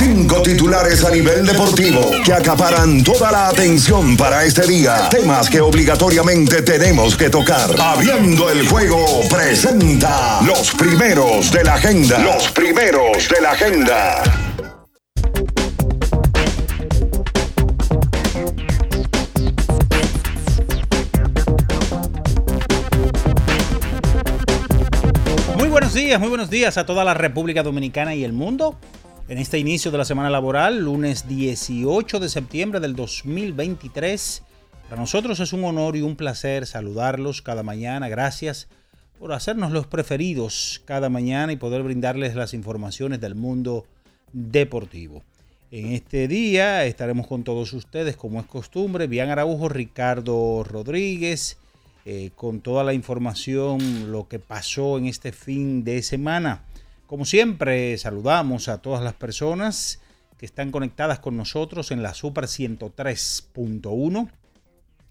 Cinco titulares a nivel deportivo que acaparan toda la atención para este día. Temas que obligatoriamente tenemos que tocar. Abriendo el juego presenta los primeros de la agenda. Los primeros de la agenda. Muy buenos días, muy buenos días a toda la República Dominicana y el mundo. En este inicio de la semana laboral, lunes 18 de septiembre del 2023, para nosotros es un honor y un placer saludarlos cada mañana. Gracias por hacernos los preferidos cada mañana y poder brindarles las informaciones del mundo deportivo. En este día estaremos con todos ustedes, como es costumbre, Bian Araujo, Ricardo Rodríguez, eh, con toda la información, lo que pasó en este fin de semana. Como siempre, saludamos a todas las personas que están conectadas con nosotros en la Super 103.1,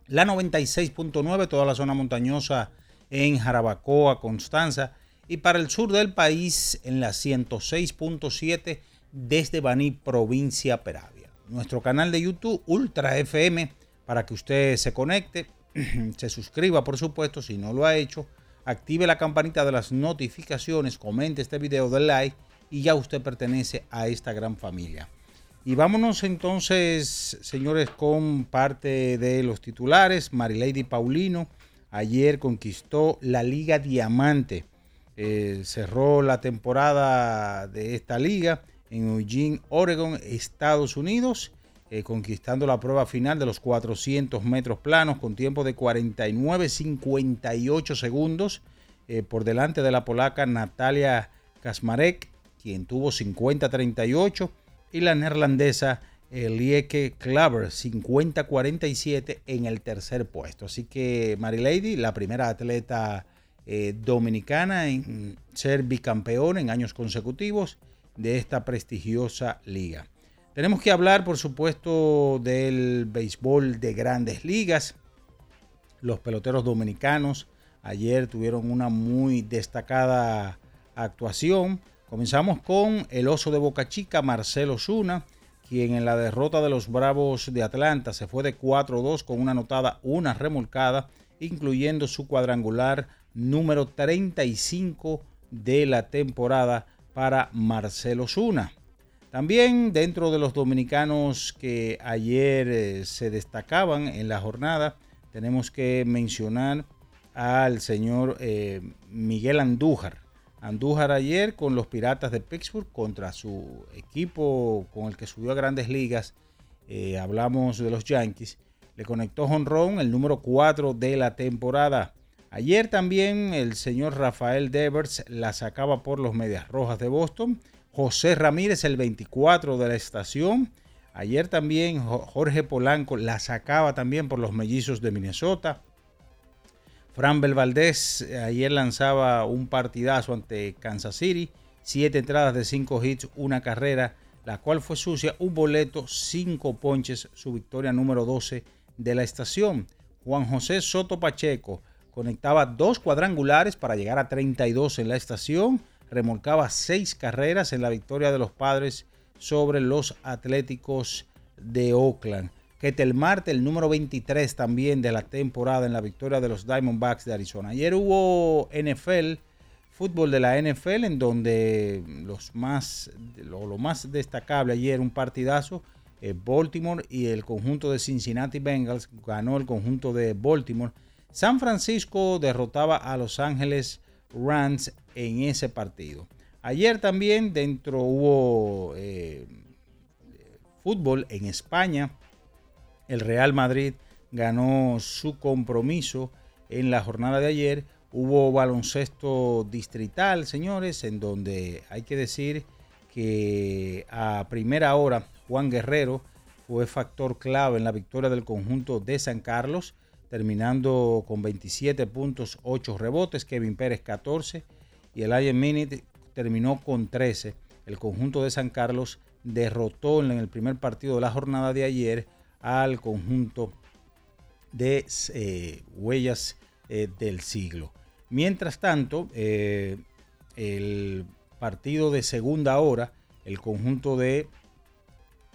la 96.9, toda la zona montañosa en Jarabacoa, Constanza, y para el sur del país en la 106.7 desde Baní, provincia Peravia. Nuestro canal de YouTube, Ultra FM, para que usted se conecte, se suscriba, por supuesto, si no lo ha hecho, active la campanita de las notificaciones, comente este video, de like y ya usted pertenece a esta gran familia. Y vámonos entonces, señores, con parte de los titulares. Marilady Paulino ayer conquistó la Liga Diamante. Eh, cerró la temporada de esta liga en Eugene, Oregon, Estados Unidos, eh, conquistando la prueba final de los 400 metros planos con tiempo de 49.58 segundos eh, por delante de la polaca Natalia Kasmarek, quien tuvo 50.38, y la neerlandesa Lieke Klaver 50-47 en el tercer puesto. Así que Marilady, la primera atleta eh, dominicana en ser bicampeón en años consecutivos de esta prestigiosa liga. Tenemos que hablar, por supuesto, del béisbol de grandes ligas. Los peloteros dominicanos ayer tuvieron una muy destacada actuación. Comenzamos con el oso de Boca Chica, Marcelo Zuna, quien en la derrota de los Bravos de Atlanta se fue de 4-2 con una anotada, una remolcada, incluyendo su cuadrangular número 35 de la temporada para Marcelo Zuna. También dentro de los dominicanos que ayer eh, se destacaban en la jornada, tenemos que mencionar al señor eh, Miguel Andújar. Andújar ayer con los Piratas de Pittsburgh contra su equipo con el que subió a grandes ligas. eh, hablamos de los Yankees. Le conectó jonrón el número 4 de la temporada. Ayer también el señor Rafael Devers la sacaba por los Medias Rojas de Boston. José Ramírez, el 24 de la estación. Ayer también Jo- Jorge Polanco la sacaba también por los Mellizos de Minnesota. Fran Valdez ayer lanzaba un partidazo ante Kansas City. Siete entradas de cinco hits, una carrera, la cual fue sucia, un boleto, cinco ponches, su victoria número 12 de la estación. Juan José Soto Pacheco conectaba dos cuadrangulares para llegar a 32 en la estación. Remolcaba seis carreras en la victoria de los padres sobre los Atléticos de Oakland. Ketel Marte, el número 23 también de la temporada en la victoria de los Diamondbacks de Arizona. Ayer hubo NFL, fútbol de la NFL, en donde los más, lo, lo más destacable ayer, un partidazo, eh, Baltimore y el conjunto de Cincinnati Bengals, ganó el conjunto de Baltimore. San Francisco derrotaba a Los Ángeles Rams en ese partido. Ayer también dentro hubo... eh, fútbol en España, el Real Madrid ganó su compromiso en la jornada de ayer. Hubo baloncesto distrital, señores, en donde hay que decir que a primera hora Juan Guerrero fue factor clave en la victoria del conjunto de San Carlos, terminando con 27 puntos, 8 rebotes, Kevin Pérez 14 y el Iron Minute terminó con 13. El conjunto de San Carlos derrotó en el primer partido de la jornada de ayer al conjunto de eh, huellas eh, del siglo. Mientras tanto, eh, el partido de segunda hora, el conjunto de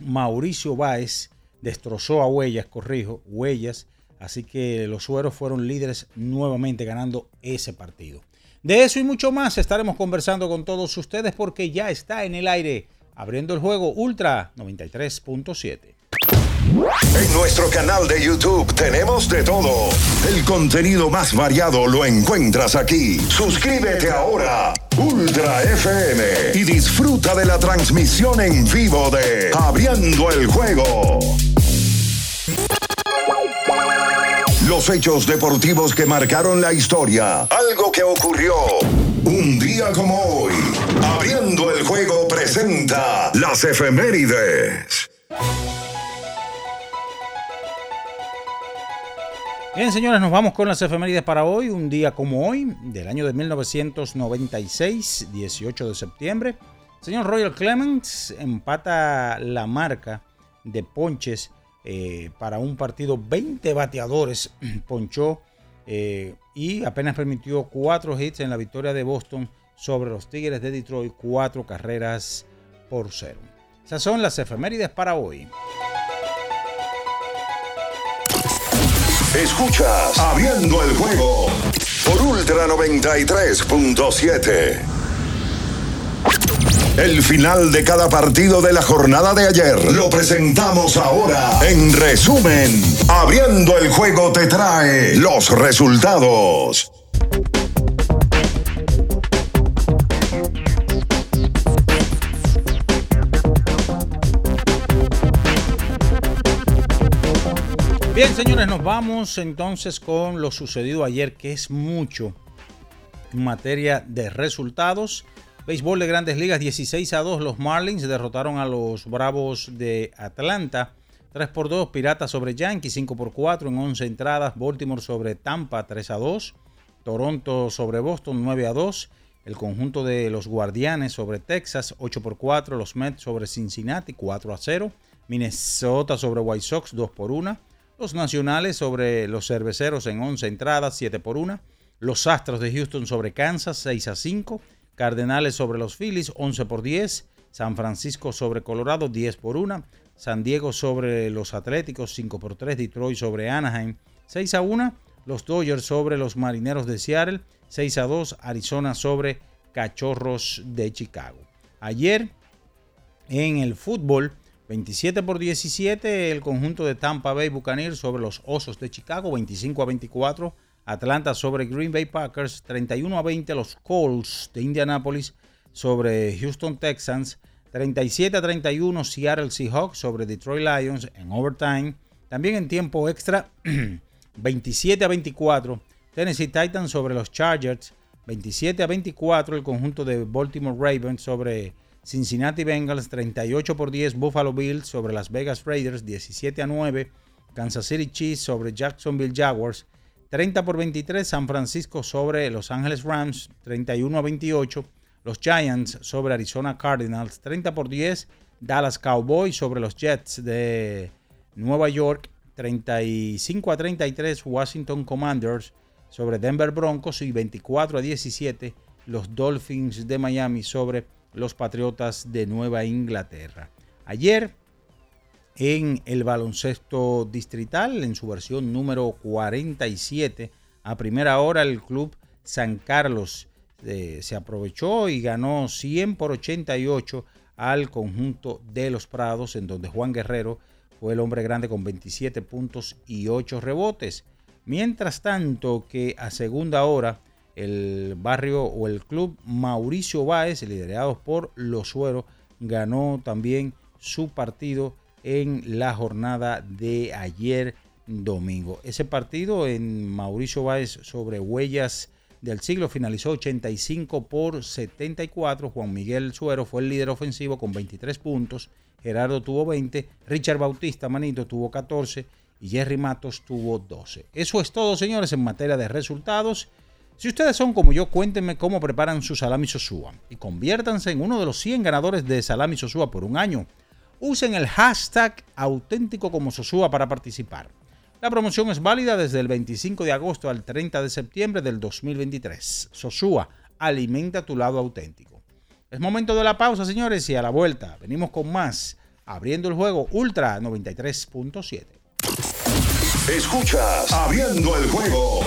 Mauricio Báez destrozó a Huellas, corrijo, Huellas, así que los sueros fueron líderes nuevamente ganando ese partido. De eso y mucho más estaremos conversando con todos ustedes porque ya está en el aire abriendo el juego Ultra 93.7. En nuestro canal de YouTube tenemos de todo. El contenido más variado lo encuentras aquí. Suscríbete ahora, Ultra FM, y disfruta de la transmisión en vivo de Abriendo el Juego. Los hechos deportivos que marcaron la historia. Algo que ocurrió un día como hoy. Abriendo el Juego presenta las efemérides. Bien, señores, nos vamos con las efemérides para hoy, un día como hoy, del año de 1996, 18 de septiembre. señor Royal Clemens empata la marca de ponches eh, para un partido. 20 bateadores ponchó eh, y apenas permitió cuatro hits en la victoria de Boston sobre los Tigres de Detroit, cuatro carreras por cero. Esas son las efemérides para hoy. Escuchas Abriendo el juego por Ultra 93.7. El final de cada partido de la jornada de ayer lo presentamos ahora. En resumen, Abriendo el juego te trae los resultados. Bien, señores, nos vamos entonces con lo sucedido ayer, que es mucho en materia de resultados. Béisbol de grandes ligas 16 a 2. Los Marlins derrotaron a los Bravos de Atlanta. 3 por 2. Piratas sobre Yankees 5 por 4 en 11 entradas. Baltimore sobre Tampa 3 a 2. Toronto sobre Boston 9 a 2. El conjunto de los Guardianes sobre Texas 8 por 4. Los Mets sobre Cincinnati 4 a 0. Minnesota sobre White Sox 2 por 1. Los Nacionales sobre los Cerveceros en 11 entradas, 7 por 1. Los Astros de Houston sobre Kansas, 6 a 5. Cardenales sobre los Phillies, 11 por 10. San Francisco sobre Colorado, 10 por 1. San Diego sobre los Atléticos, 5 por 3. Detroit sobre Anaheim, 6 a 1. Los Dodgers sobre los Marineros de Seattle, 6 a 2. Arizona sobre Cachorros de Chicago. Ayer en el fútbol, 27 por 17 el conjunto de Tampa Bay Buccaneers sobre los Osos de Chicago, 25 a 24 Atlanta sobre Green Bay Packers, 31 a 20 los Colts de Indianapolis sobre Houston Texans, 37 a 31 Seattle Seahawks sobre Detroit Lions en overtime, también en tiempo extra 27 a 24 Tennessee Titans sobre los Chargers, 27 a 24 el conjunto de Baltimore Ravens sobre Cincinnati Bengals 38 por 10, Buffalo Bills sobre Las Vegas Raiders 17 a 9, Kansas City Chiefs sobre Jacksonville Jaguars 30 por 23, San Francisco sobre Los Angeles Rams 31 a 28, los Giants sobre Arizona Cardinals 30 por 10, Dallas Cowboys sobre los Jets de Nueva York 35 a 33, Washington Commanders sobre Denver Broncos y 24 a 17, los Dolphins de Miami sobre los Patriotas de Nueva Inglaterra. Ayer, en el baloncesto distrital, en su versión número 47, a primera hora el club San Carlos eh, se aprovechó y ganó 100 por 88 al conjunto de los Prados, en donde Juan Guerrero fue el hombre grande con 27 puntos y 8 rebotes. Mientras tanto que a segunda hora el barrio o el club Mauricio Báez, liderados por Los Sueros, ganó también su partido en la jornada de ayer domingo. Ese partido en Mauricio Báez sobre Huellas del siglo finalizó 85 por 74. Juan Miguel Suero fue el líder ofensivo con 23 puntos. Gerardo tuvo 20. Richard Bautista Manito tuvo 14 y Jerry Matos tuvo 12. Eso es todo, señores, en materia de resultados. Si ustedes son como yo, cuéntenme cómo preparan su salami Sosúa y conviértanse en uno de los 100 ganadores de salami Sosúa por un año. Usen el hashtag auténtico como Sosúa para participar. La promoción es válida desde el 25 de agosto al 30 de septiembre del 2023. Sosúa, alimenta tu lado auténtico. Es momento de la pausa, señores, y a la vuelta venimos con más, abriendo el juego Ultra 93.7. Escuchas Abriendo el juego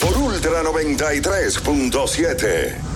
por Ultra 93.7.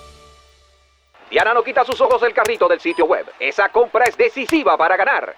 Diana no quita sus ojos del carrito del sitio web. Esa compra es decisiva para ganar.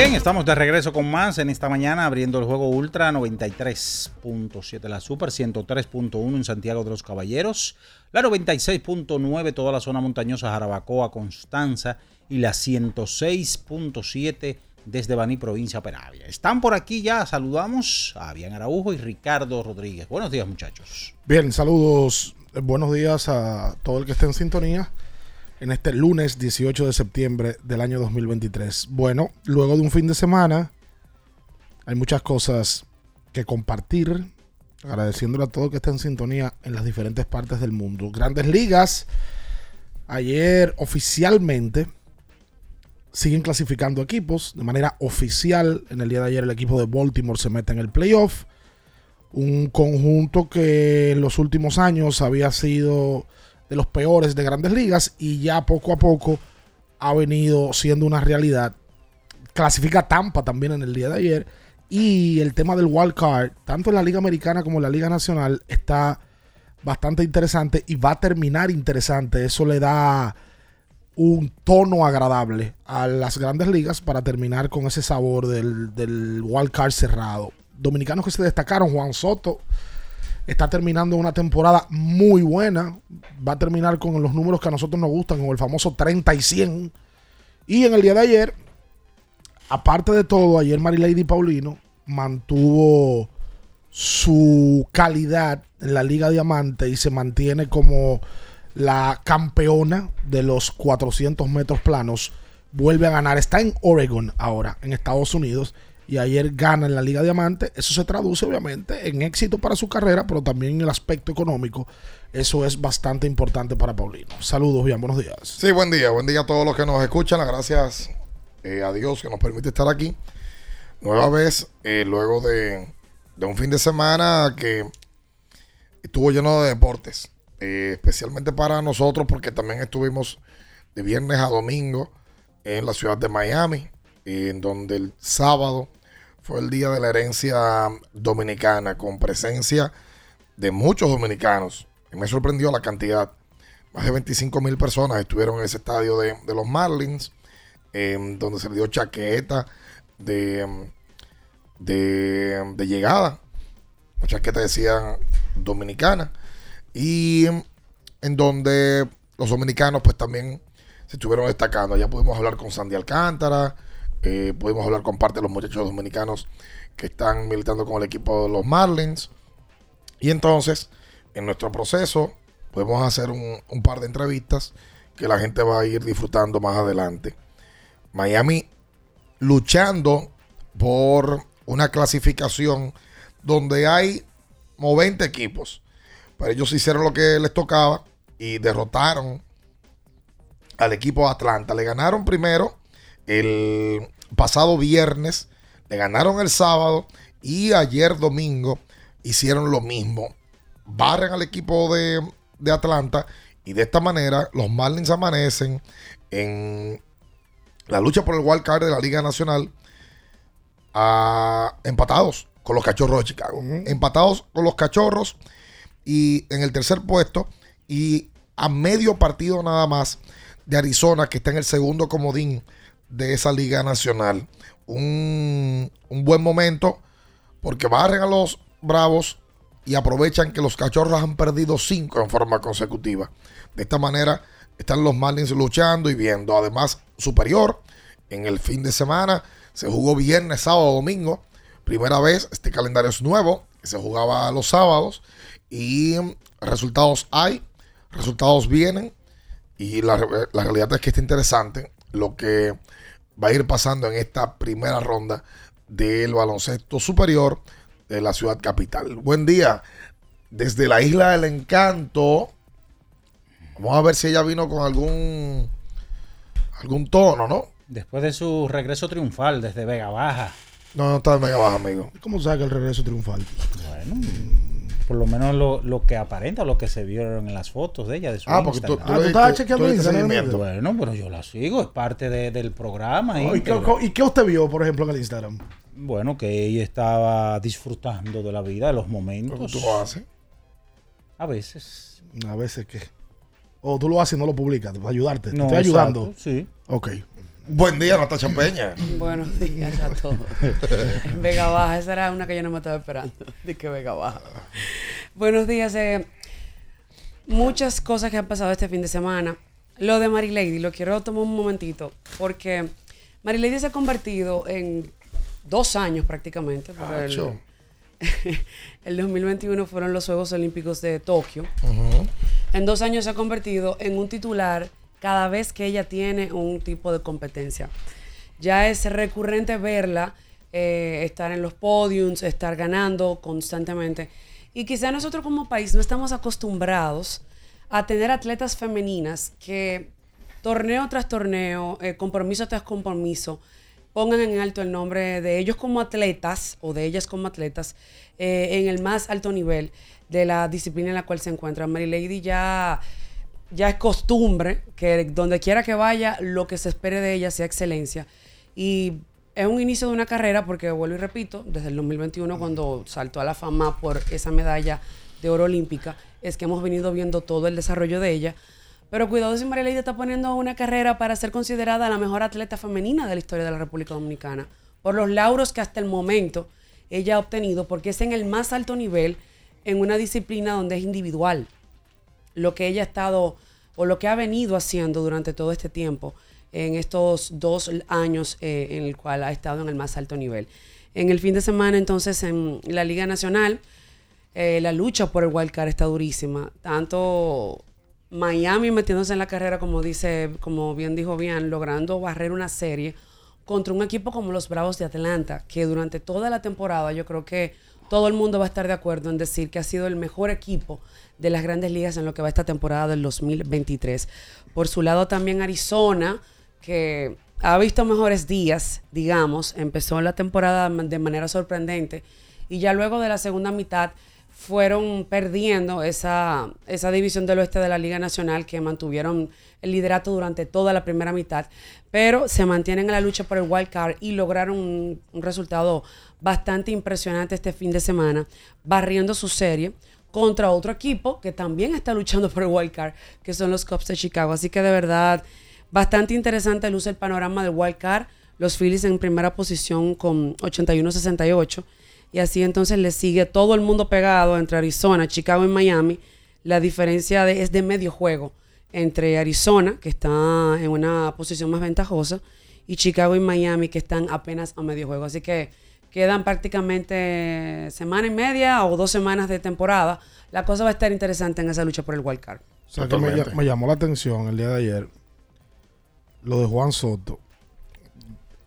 Bien, estamos de regreso con más en esta mañana abriendo el juego Ultra 93.7 la Super 103.1 en Santiago de los Caballeros, la 96.9 toda la zona montañosa Jarabacoa, Constanza y la 106.7 desde Baní, provincia Peravia. Están por aquí ya, saludamos a Bian Araujo y Ricardo Rodríguez. Buenos días muchachos. Bien, saludos, buenos días a todo el que esté en sintonía en este lunes 18 de septiembre del año 2023. Bueno, luego de un fin de semana, hay muchas cosas que compartir, agradeciéndole a todo el que está en sintonía en las diferentes partes del mundo. Grandes ligas, ayer oficialmente siguen clasificando equipos de manera oficial. En el día de ayer el equipo de Baltimore se mete en el playoff. Un conjunto que en los últimos años había sido de los peores de grandes ligas y ya poco a poco ha venido siendo una realidad. Clasifica Tampa también en el día de ayer. Y el tema del wild card, tanto en la Liga Americana como en la Liga Nacional, está bastante interesante y va a terminar interesante. Eso le da un tono agradable a las grandes ligas para terminar con ese sabor del, del wild card cerrado. Dominicanos que se destacaron, Juan Soto está terminando una temporada muy buena. Va a terminar con los números que a nosotros nos gustan, con el famoso 30 y 100. Y en el día de ayer, aparte de todo, ayer Marilady Paulino mantuvo su calidad en la Liga Diamante y se mantiene como la campeona de los 400 metros planos. Vuelve a ganar. Está en Oregon ahora, en Estados Unidos. Y ayer gana en la Liga Diamante. Eso se traduce obviamente en éxito para su carrera, pero también en el aspecto económico. Eso es bastante importante para Paulino. Saludos, bien, buenos días. Sí, buen día. Buen día a todos los que nos escuchan. Gracias eh, a Dios que nos permite estar aquí. Nueva vez, eh, luego de, de un fin de semana que estuvo lleno de deportes. Eh, especialmente para nosotros porque también estuvimos de viernes a domingo en la ciudad de Miami, en donde el sábado el día de la herencia dominicana con presencia de muchos dominicanos. Y me sorprendió la cantidad. Más de 25 mil personas estuvieron en ese estadio de, de los Marlins, donde se le dio chaqueta de, de, de llegada. La chaqueta decía dominicana y en donde los dominicanos pues también se estuvieron destacando. Ya pudimos hablar con Sandy Alcántara, eh, pudimos hablar con parte de los muchachos dominicanos que están militando con el equipo de los Marlins. Y entonces, en nuestro proceso, podemos hacer un, un par de entrevistas que la gente va a ir disfrutando más adelante. Miami luchando por una clasificación donde hay 90 equipos. Pero ellos hicieron lo que les tocaba y derrotaron al equipo de Atlanta. Le ganaron primero el pasado viernes, le ganaron el sábado y ayer domingo hicieron lo mismo. Barren al equipo de, de Atlanta y de esta manera los Marlins amanecen en la lucha por el wild card de la Liga Nacional a, empatados con los cachorros de Chicago. Empatados con los cachorros y en el tercer puesto y a medio partido nada más de Arizona que está en el segundo comodín de esa liga nacional. Un, un buen momento porque barren a los Bravos y aprovechan que los cachorros han perdido cinco en forma consecutiva. De esta manera están los Marlins luchando y viendo. Además, superior en el fin de semana se jugó viernes, sábado, domingo. Primera vez, este calendario es nuevo, se jugaba los sábados y resultados hay, resultados vienen y la, la realidad es que está interesante lo que va a ir pasando en esta primera ronda del baloncesto superior de la ciudad capital. Buen día desde la isla del encanto. Vamos a ver si ella vino con algún algún tono, ¿no? Después de su regreso triunfal desde Vega Baja. No, no está en Vega Baja, amigo. ¿Cómo sabe que el regreso triunfal? Bueno, por lo menos lo, lo que aparenta, lo que se vieron en las fotos de ella. De su Ah, porque tú- tú Ah, tú estabas chequeando diste Instagram. Bueno, pero yo la sigo, es parte de- del programa. Oh, ¿y, qué, y qué usted vio, por ejemplo, en el Instagram? Bueno, que ella estaba disfrutando de la vida, de los momentos. ¿Tú lo haces? A veces. A veces que. O tú lo haces y no lo publicas, para ayudarte. Te estoy ayudando. exacto, sí. Ok. Buen día, Natacha Peña. Buenos días a todos. En Vega Baja, esa era una que yo no me estaba esperando. De que Vega Baja. Buenos días. eh, muchas cosas que han pasado este fin de semana. Lo de Mary Lady, lo quiero tomar un momentito, porque Marilady se ha convertido en dos años prácticamente. porque el, el 2021 fueron los Juegos Olímpicos de Tokio. En dos años se ha convertido en un titular cada vez que ella tiene un tipo de competencia. Ya es recurrente verla eh, estar en los podiums, estar ganando constantemente. Y quizá nosotros como país no estamos acostumbrados a tener atletas femeninas que torneo tras torneo, eh, compromiso tras compromiso, pongan en alto el nombre de ellos como atletas o de ellas como atletas eh, en el más alto nivel de la disciplina en la cual se encuentra. Mary Lady ya, ya es costumbre que donde quiera que vaya, lo que se espere de ella sea excelencia. Y es un inicio de una carrera, porque vuelvo y repito, desde el 2021, cuando saltó a la fama por esa medalla de oro olímpica, es que hemos venido viendo todo el desarrollo de ella. Pero cuidado si María Leida está poniendo una carrera para ser considerada la mejor atleta femenina de la historia de la República Dominicana, por los lauros que hasta el momento ella ha obtenido, porque es en el más alto nivel en una disciplina donde es individual. Lo que ella ha estado o lo que ha venido haciendo durante todo este tiempo en estos dos años eh, en el cual ha estado en el más alto nivel. En el fin de semana, entonces, en la Liga Nacional, eh, la lucha por el wildcard está durísima. Tanto Miami metiéndose en la carrera, como dice, como bien dijo bien, logrando barrer una serie contra un equipo como los Bravos de Atlanta, que durante toda la temporada yo creo que todo el mundo va a estar de acuerdo en decir que ha sido el mejor equipo de las grandes ligas en lo que va esta temporada del 2023. Por su lado también Arizona, que ha visto mejores días, digamos, empezó la temporada de manera sorprendente y ya luego de la segunda mitad fueron perdiendo esa, esa división del oeste de la Liga Nacional que mantuvieron el liderato durante toda la primera mitad, pero se mantienen en la lucha por el wild card y lograron un, un resultado bastante impresionante este fin de semana, barriendo su serie contra otro equipo que también está luchando por el wild card, que son los Cubs de Chicago. Así que de verdad, bastante interesante luce el panorama del wild card. Los Phillies en primera posición con 81-68. Y así entonces le sigue todo el mundo pegado entre Arizona, Chicago y Miami. La diferencia de- es de medio juego entre Arizona, que está en una posición más ventajosa, y Chicago y Miami, que están apenas a medio juego. Así que quedan prácticamente semana y media o dos semanas de temporada. La cosa va a estar interesante en esa lucha por el wild card. O sea, que me llamó la atención el día de ayer lo de Juan Soto,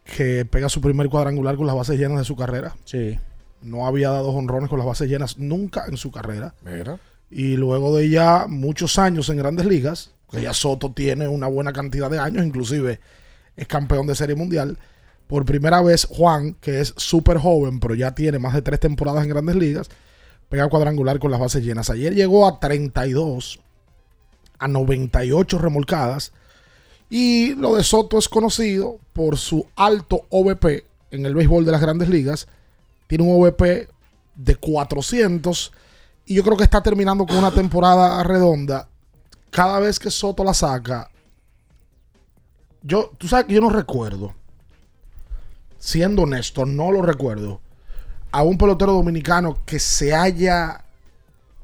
que pega su primer cuadrangular con las bases llenas de su carrera. Sí. No había dado honrones con las bases llenas nunca en su carrera. Mira. Y luego de ya muchos años en grandes ligas, que ya Soto tiene una buena cantidad de años, inclusive es campeón de serie mundial. Por primera vez, Juan, que es súper joven, pero ya tiene más de tres temporadas en grandes ligas, pega cuadrangular con las bases llenas. Ayer llegó a 32, a 98 remolcadas. Y lo de Soto es conocido por su alto OVP en el béisbol de las grandes ligas. Tiene un OVP de 400 y yo creo que está terminando con una temporada redonda. Cada vez que Soto la saca, yo, tú sabes que yo no recuerdo, siendo honesto, no lo recuerdo, a un pelotero dominicano que se haya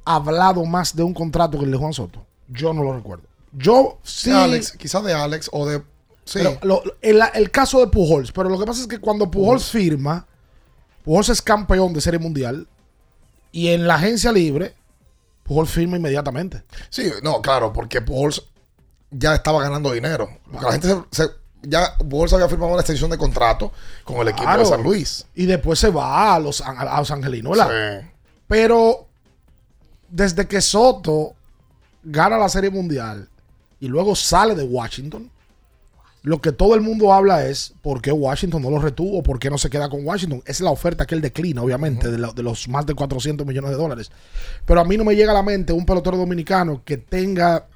hablado más de un contrato que el de Juan Soto. Yo no lo recuerdo. Yo sí. Alex, quizás de Alex o de. Sí. Pero lo- el, el caso de Pujols, pero lo que pasa es que cuando Pujols firma, Pujols es campeón de Serie Mundial y en la agencia libre, Pujols firma inmediatamente. Sí, no, claro, porque Pujols ya estaba ganando dinero. Porque la gente se, se- ya Pujols había firmado una extensión de contrato con el equipo Claro. de San Luis. Y después se va a los, a los angelinos, ¿verdad? Sí. Pero desde que Soto gana la Serie Mundial y luego sale de Washington, lo que todo el mundo habla es por qué Washington no lo retuvo, por qué no se queda con Washington. Es la oferta que él declina, obviamente, de, la- de los más de 400 millones de dólares. Pero a mí no me llega a la mente un pelotero dominicano que tenga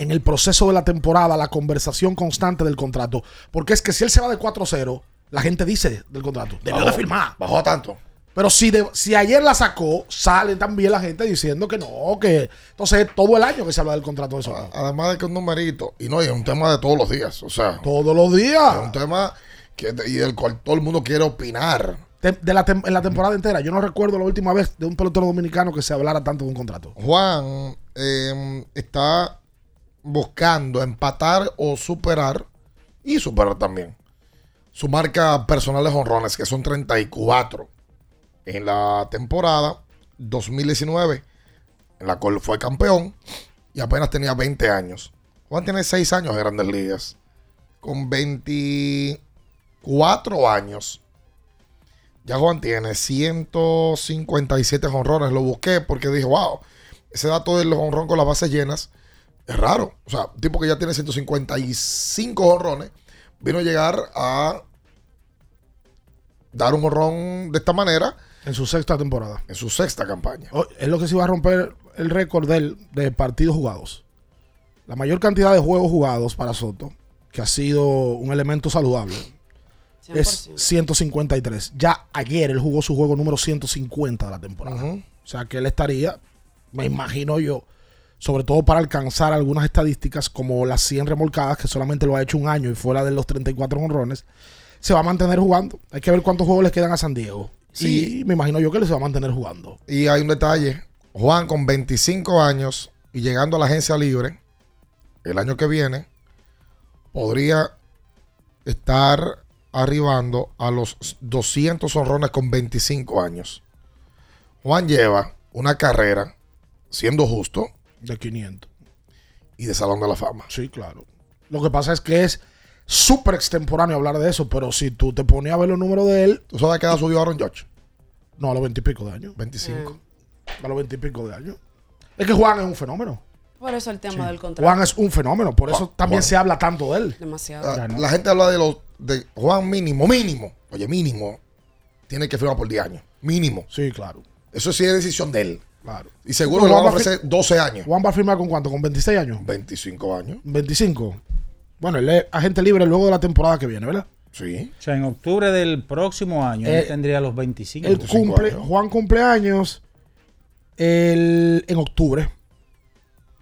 en el proceso de la temporada la conversación constante del contrato. Porque es que si él se va de 4-0, la gente dice del contrato, debió de firmar. Bajó a tanto. Pero si, de- si ayer la sacó, sale también la gente diciendo que no, que entonces todo el año que se habla del contrato de Soto. Además de que es un numerito. Y no, y es un tema de todos los días. O sea, Todos los es días. un tema que, y del cual todo el mundo quiere opinar. De, de la en la temporada entera, yo no recuerdo la última vez de un pelotero dominicano que se hablara tanto de un contrato. Juan eh, está buscando empatar o superar y superar también su marca personal de jonrones, que son 34 en la temporada 2019, en la cual fue campeón y apenas tenía 20 años. Juan tiene 6 años en Grandes Ligas. Con 24 años, ya Juan tiene 157 jonrones. Lo busqué porque dije, wow, ese dato del jonrón con las bases llenas es raro. O sea, un tipo que ya tiene 155 jonrones vino a llegar a dar un jonrón de esta manera. En su sexta temporada. En su sexta campaña. Oh, es lo que se iba a romper el récord del- de partidos jugados. La mayor cantidad de juegos jugados para Soto, que ha sido un elemento saludable, es 153. Ya ayer él jugó su juego número 150 de la temporada. O sea que él estaría, me imagino yo, sobre todo para alcanzar algunas estadísticas como las 100 remolcadas, que solamente lo ha hecho un año y fuera de los 34 honrones, se va a mantener jugando. Hay que ver cuántos juegos le quedan a San Diego. Sí. Y me imagino yo que se va a mantener jugando. Y hay un detalle. Juan con 25 años y llegando a la agencia libre el año que viene, podría estar arribando a los 200 honrones con 25 años. Juan lleva una carrera, siendo justo, De 500. y de Salón de la Fama. Sí, claro. Lo que pasa es que es súper extemporáneo hablar de eso, pero si tú te ponías a ver los números de él. ¿Tú sabes qué edad subió Aaron Judge? No, a los 20 y pico de años. 25. A los 20 y pico de años. Es que Juan es un fenómeno. Por eso el tema del contrato. Juan es un fenómeno, por eso Juan- también Juan. se habla tanto de él. Demasiado. La, la gente habla de los de Juan mínimo, mínimo. Oye, mínimo. Tiene que firmar por 10 años. Mínimo. Sí, claro. Eso sí es decisión de él. Claro. Y seguro le van a va a ofrecer 12 años. Juan va a firmar con cuánto? ¿Con 26 años? 25 años. 25. Bueno, él es agente libre luego de la temporada que viene, ¿verdad? Sí. O sea, en octubre del próximo año Eh, él tendría los 25. Él cumple, Juan cumpleaños el, en octubre.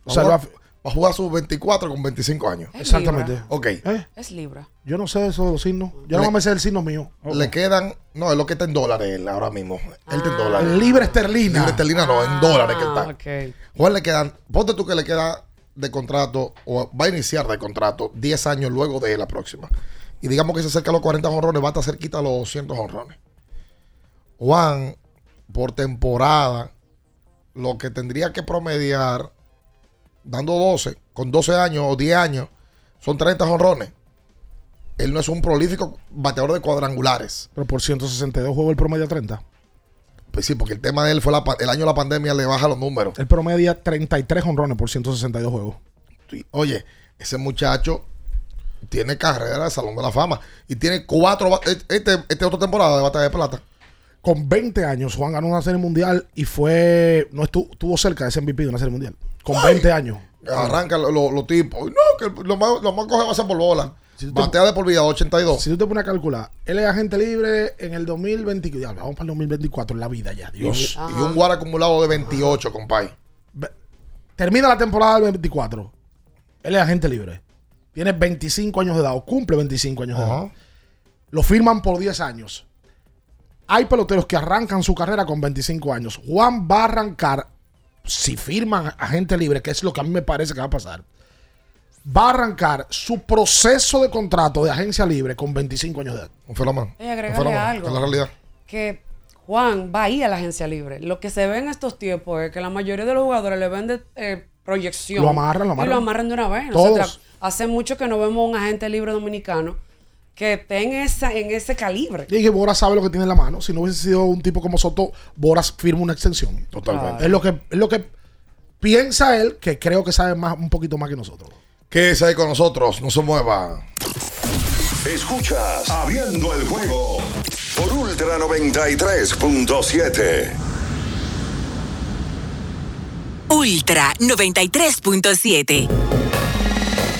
O sea, va, a jugar sus 24 con 25 años. Es Exactamente. Libra. Ok. ¿Eh? Es Libra. Yo no sé eso de los signos. Yo Le- no me sé el signo mío. Le quedan. No, es lo que está en dólares él ahora mismo. Él está en dólares. El libre esterlina. Libre esterlina no, en dólares que está. Ah, ok. Juan le quedan. Ponte tú que le queda de contrato o va a iniciar de contrato 10 años luego de la próxima. Y digamos que se acerca a los 40 honrones, va a estar cerquita a los 200 honrones. Juan, por temporada, lo que tendría que promediar, dando 12, con 12 años o 10 años, son 30 honrones. Él no es un prolífico bateador de cuadrangulares. Pero por 162 juegos el promedio a 30. Pues sí, porque el tema de él fue la el año de la pandemia, le baja los números. Él promedia 33 honrones por 162 juegos. Oye, ese muchacho tiene carrera de Salón de la Fama y tiene cuatro. ba- Este, este otra temporada de batalla de plata. Con 20 años, Juan ganó una serie mundial y fue. No estuvo, estuvo cerca de ese MVP de una serie mundial. Con Ay. 20 años. Arranca los lo, tipos. No, que lo más, lo más coge va a ser por bola. Si tú te- Batea de por vida 82. Si tú te pones a calcular, él es agente libre en el 2024. ya, Vamos para el 2024, en la vida ya. Dios. y un guard acumulado de 28, compadre. Termina la temporada del 24. Él es agente libre. Tiene 25 años de edad o cumple 25 años de Ajá. edad. Lo firman por 10 años. Hay peloteros que arrancan su carrera con 25 años. Juan va a arrancar, si firman agente libre, que es lo que a mí me parece que va a pasar, va a arrancar su proceso de contrato de agencia libre con 25 años de edad. Un fenómeno. Oye, agregarle algo. que es la realidad. Que Juan va a ir a la agencia libre. Lo que se ve en estos tiempos es que la mayoría de los jugadores le venden eh, proyección. Lo amarran, lo amarran. Y lo amarran de una vez. Todos. Nosotros hace mucho que no vemos un agente libre dominicano que esté en, esa, en ese calibre. Y que Boras sabe lo que tiene en la mano. Si no hubiese sido un tipo como Soto, Boras firma una extensión. Totalmente. Es lo que, es lo que piensa él, que creo que sabe más, un poquito más que nosotros. Quédese ahí con nosotros, no se mueva. Escuchas Abriendo el juego por Ultra 93.7. Ultra 93.7.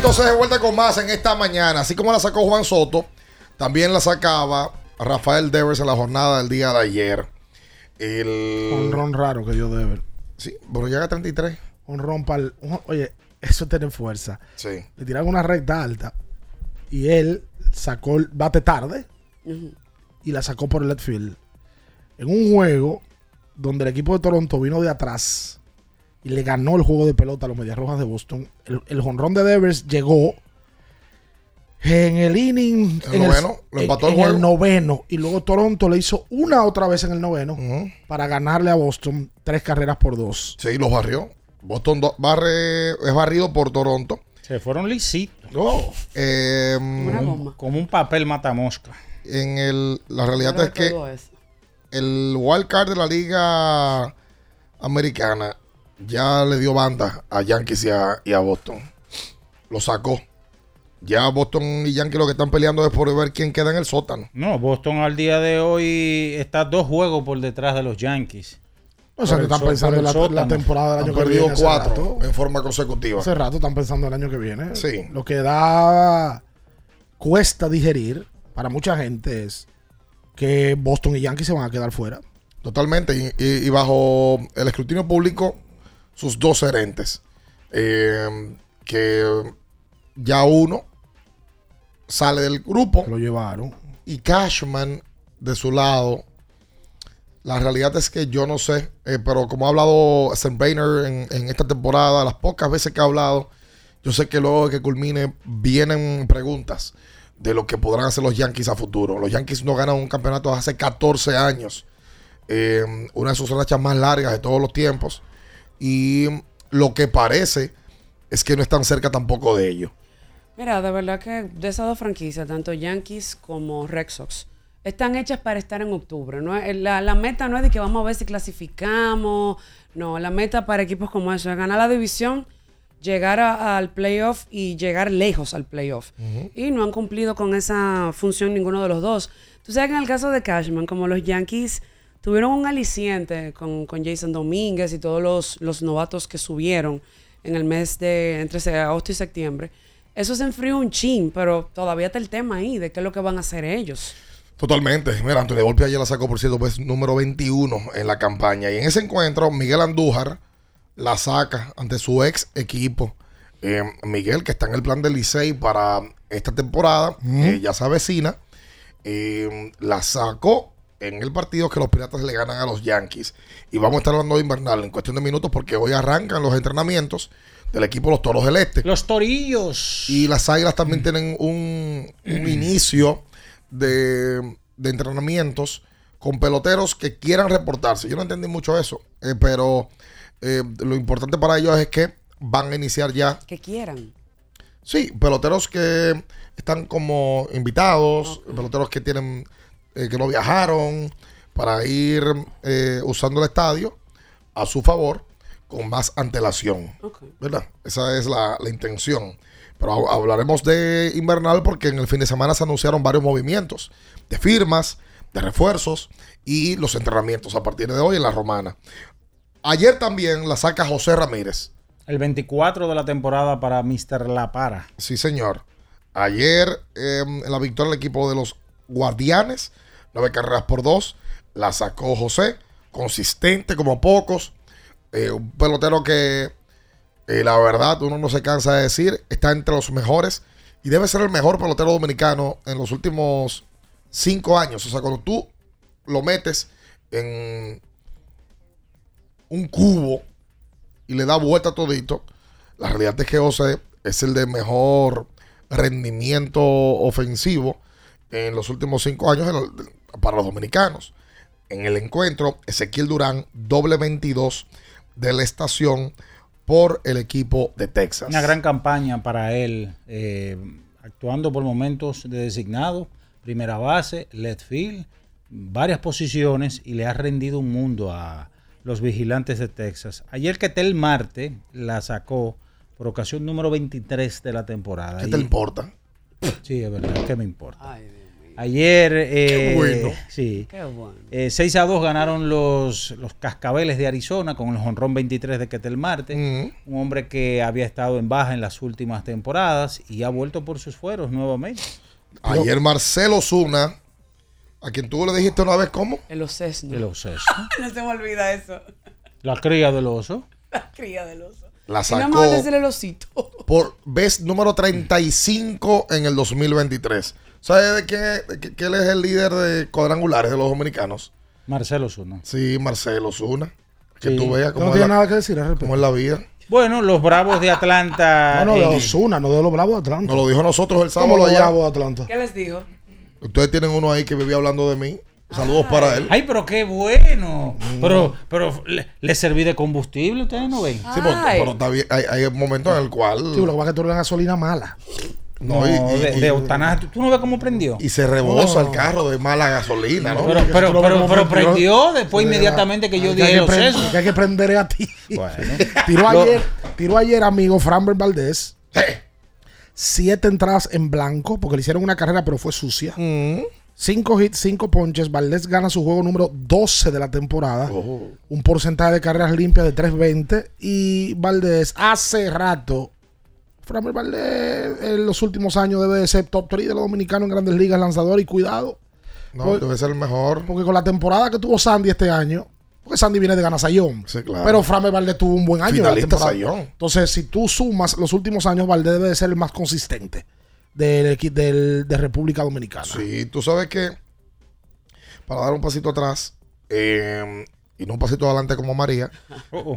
Entonces de vuelta con más en esta mañana. Así como la sacó Juan Soto, también la sacaba Rafael Devers en la jornada del día de ayer. El... Un ron raro que dio Devers. Sí, pero llega a 33. Un ron para Oye, eso tiene fuerza. Sí. Le tiraron una recta alta y él sacó el bate tarde y la sacó por el left field. En un juego donde el equipo de Toronto vino de atrás y le ganó el juego de pelota a los Medias Rojas de Boston. El, el jonrón de Devers llegó en el inning. El en noveno, lo empató el en juego. el noveno. Y luego Toronto le hizo una otra vez en el noveno para ganarle a Boston tres carreras por dos. Sí, los barrió. Boston do- barre, es barrido por Toronto. Se fueron lisitos. Eh, Como un papel matamosca. En el, la realidad Pero es que eso. el wild card de la liga americana ya le dio banda a Yankees y a, y a Boston. Lo sacó. Ya Boston y Yankees lo que están peleando es por ver quién queda en el sótano. No, Boston al día de hoy está dos juegos por detrás de los Yankees. O sea, que están pensando en la, temporada del Han año que perdido viene. hace cuatro en forma consecutiva. Hace rato están pensando el año que viene. Sí. Lo que da cuesta digerir para mucha gente es que Boston y Yankees se van a quedar fuera. Totalmente. Y, y- y bajo el escrutinio público, sus dos gerentes. eh, que ya uno sale del grupo. Lo llevaron. Y Cashman, de su lado, la realidad es que yo no sé, eh, pero como ha hablado Sam Boehner en, en esta temporada, las pocas veces que ha hablado, yo sé que luego de que culmine vienen preguntas de lo que podrán hacer los Yankees a futuro. Los Yankees no ganan un campeonato hace 14 años. Eh, una de sus rachas más largas de todos los tiempos. Y lo que parece es que no están cerca tampoco de ello. Mira, de verdad que de esas dos franquicias, tanto Yankees como Red Sox, están hechas para estar en octubre. ¿no? Es- La, la meta no es de que vamos a ver si clasificamos. No, la meta para equipos como eso es ganar la división, llegar a- al playoff y llegar lejos al playoff. Y no han cumplido con esa función ninguno de los dos. Tú sabes que en el caso de Cashman, como los Yankees tuvieron un aliciente con, con Jason Domínguez y todos los, los novatos que subieron en el mes de entre se- agosto y septiembre, eso se enfrió un chin, pero todavía está el tema ahí de qué es lo que van a hacer ellos. Totalmente. Mira, Antonio Volpi ayer la sacó, por cierto, pues número 21 en la campaña. Y en ese encuentro, Miguel Andújar la saca ante su ex equipo. Eh, Miguel, que está en el plan del Licey para esta temporada, eh, ya se avecina, eh, la sacó en el partido que los Piratas le ganan a los Yankees. Y vamos a estar hablando de invernal en cuestión de minutos porque hoy arrancan los entrenamientos del equipo Los Toros del Este. Los Torillos. Y las Águilas también tienen un, un inicio de, de entrenamientos con peloteros que quieran reportarse. Yo no entendí mucho eso, eh, pero eh, lo importante para ellos es que van a iniciar ya, Que quieran. sí, peloteros que están como invitados, peloteros que tienen, eh, que no viajaron, para ir eh, usando el estadio a su favor con más antelación. ¿Verdad? Esa es la, la intención. Pero ha- hablaremos de invernal porque en el fin de semana se anunciaron varios movimientos de firmas, de refuerzos y los entrenamientos a partir de hoy en la romana. Ayer también la saca José Ramírez. El 24 de la temporada para Mr. La Para. Sí, señor. Ayer eh, en la victoria del equipo de los Guardianes, nueve carreras por dos, la sacó José, consistente como pocos. Eh, un pelotero que, eh, la verdad, uno no se cansa de decir, está entre los mejores y debe ser el mejor pelotero dominicano en los últimos cinco años. O sea, cuando tú lo metes en un cubo y le da vuelta todito, la realidad es que José es el de mejor rendimiento ofensivo en los últimos cinco años para los dominicanos. En el encuentro, Ezequiel Durán, doble 22 de la estación por el equipo de Texas. Una gran campaña para él, eh, actuando por momentos de designado, primera base, left field, varias posiciones y le ha rendido un mundo a los vigilantes de Texas. Ayer Ketel Marte la sacó por ocasión número 23 de la temporada. ¿Qué te Y- importa? Sí, es verdad, ¿qué me importa? Ayer, eh, Qué bueno. sí, Qué bueno. eh, 6 a 2 ganaron los, los Cascabeles de Arizona con el jonrón 23 de Ketel Marte. Un hombre que había estado en baja en las últimas temporadas y ha vuelto por sus fueros nuevamente. Ayer Marcelo Zuna, a quien tú le dijiste una vez cómo. El osesno. El oso. no se me olvida eso. La cría del oso. La cría del oso. La Y nada sacó más decirle el osito. por vez número 35 en el 2023. ¿Sabes de qué, de qué- que él es el líder de cuadrangulares de los dominicanos? Marcelo Zuna. Sí, Marcelo Zuna. Que Sí. tú veas cómo, No es, la, nada que decir al respecto. cómo es la vida. Bueno, los Bravos de Atlanta. No, no, de en- Osuna, no de los Bravos de Atlanta. Nos lo dijo nosotros el ¿Cómo sábado los allá. Bravos de Atlanta? ¿Qué les dijo? Ustedes tienen uno ahí que vivía hablando de mí. Saludos para él. Ay, pero qué bueno. Pero, pero le, le serví de combustible, ustedes no ven. Sí, pero, pero está bien. Hay, hay momentos en el cual. Sí, lo que pasa es que tú eres la gasolina mala. No, y- de, y- de. ¿Tú, tú no ves cómo prendió? Y se rebosa No. el carro de mala gasolina, ¿no? Pero, pero, pero, pero prendió después inmediatamente que yo El dije que los prender- sesos. el que hay que prender a ti. Bueno. Tiró ayer, tiró ayer, amigo, Framber Valdés. Siete entradas en blanco, porque le hicieron una carrera, pero fue sucia. Mm. Cinco hits, cinco ponches. Valdés gana su juego número 12 de la temporada. Oh. Un porcentaje de carreras limpias de 320. Y Valdés hace rato Framber Valdez en los últimos años debe de ser top 3 de los dominicanos en grandes ligas, lanzador y cuidado. No, debe ser el mejor. Porque con la temporada que tuvo Sandy este año, porque Sandy viene de ganar Sayón. Sí, claro. Pero Framber Valdez tuvo un buen año. en la Finalista temporada. Sayón. Entonces, si tú sumas los últimos años, Valdez debe de ser el más consistente del, del- de República Dominicana. Sí, tú sabes que para dar un pasito atrás eh, y no un pasito adelante como María,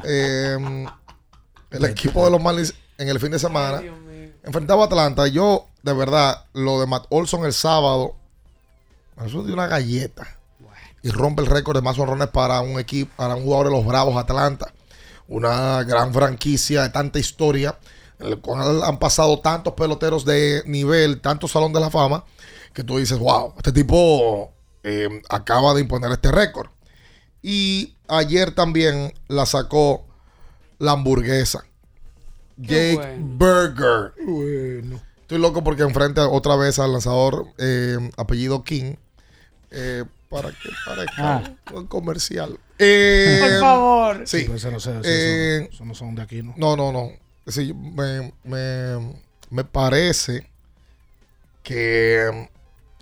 eh, el equipo de los Marlins en el fin de semana enfrentaba a Atlanta. Yo, de verdad, lo de Matt Olson el sábado, eso de una galleta. Y rompe el récord de más honrones para un equipo, para un jugador de los Bravos Atlanta. Una gran franquicia de tanta historia, en el cual han pasado tantos peloteros de nivel, tanto salón de la fama, que tú dices, wow, este tipo eh, acaba de imponer este récord. Y ayer también la sacó la hamburguesa. Jake bueno. Burger. Bueno. Estoy loco porque enfrenta otra vez al lanzador eh, apellido King. eh, para que parezca Ah. un comercial. Eh, Por favor. Sí. Sí, pues, eso no sé, eso- Eh, eso no son de aquí, ¿no? No, no, no. Sí, me, me, me parece que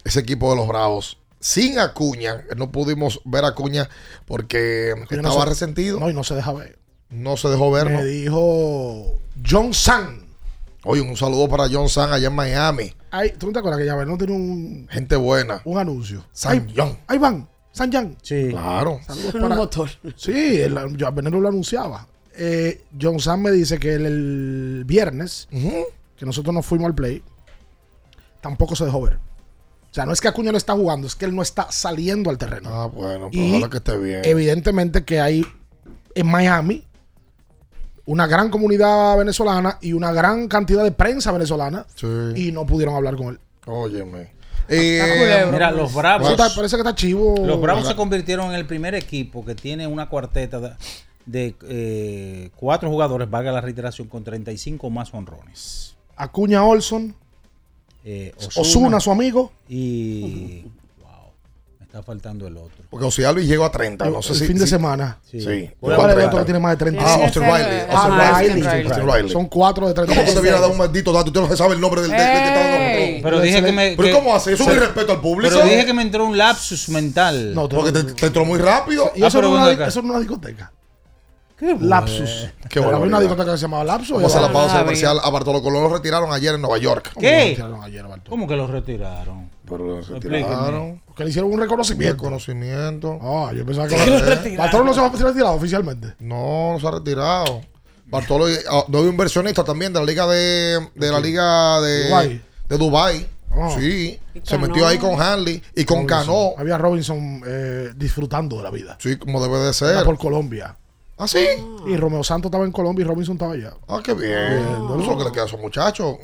ese equipo de los Bravos, sin Acuña, no pudimos ver a Acuña porque Acuña no estaba se- resentido. No, y no se deja ver. No se dejó ver, Me ¿no? dijo John San. Oye, un saludo para John San allá en Miami. Ay, ¿Tú no te acuerdas que ya no tiene un, Gente buena. un anuncio? San Ahí- John. Ahí van. San Jan. Sí. Claro. Saludos Un para- motor. Sí, el, yo lo anunciaba. Eh, John Sam me dice que el, el viernes, que nosotros nos fuimos al play, tampoco se dejó ver. O sea, no es que Acuña no está jugando, es que él no está saliendo al terreno. Ah, bueno, pues Y ojalá que esté bien. Evidentemente que hay en Miami una gran comunidad venezolana y una gran cantidad de prensa venezolana Sí. y no pudieron hablar con él. Óyeme. Mira, los Bravos. Está- parece que está chivo. Los Bravos se convirtieron en el primer equipo que tiene una cuarteta de, de, eh, cuatro jugadores, valga la reiteración, con 35 más honrones. Acuña Olson, Eh, Osuna, su amigo. Y. Está faltando el otro. Porque José Alvis llegó a 30. No sé el si, fin de si- semana. Sí. ¿Cuál es el 30. otro que tiene más de 30? Ah, Austin Riley. Ah, Austin Riley. Riley. Austin Riley. Son cuatro de 30. ¿Cómo te viene a dar un maldito dato? Usted no se sabe el nombre del. Pero dije que me. ¿Pero cómo hace? Eso es un irrespeto al público. Pero dije que me entró un lapsus mental. No, Porque te, entró muy rápido. Y eso, pero no es ven una, acá. eso no es una discoteca. Qué Lapsus. Qué Pero había una discoteca que se llamaba Lapsus. Vamos a la pausa Ah, comercial. A Bartolo Colón lo retiraron ayer en Nueva York. ¿Cómo lo ¿Qué? ¿Cómo que lo retiraron? Pero retiraron. Porque le hicieron un reconocimiento. Reconocimiento. Ah, yo pensaba que. Bartolo no se va a retirado oficialmente. No, no se ha retirado. Bartolo, eh, ah, nuevo inversionista también de la liga de, de la liga de Dubái. de Dubai. Ah. Sí, se metió ahí con Hanley y con Cano. Había Robinson eh, disfrutando de la vida. Sí, como debe de Era ser. por Colombia. ¿Ah, sí? Y Romeo Santos estaba en Colombia y Robinson estaba allá. Ah, qué bien. Eso es lo que le queda a esos muchachos.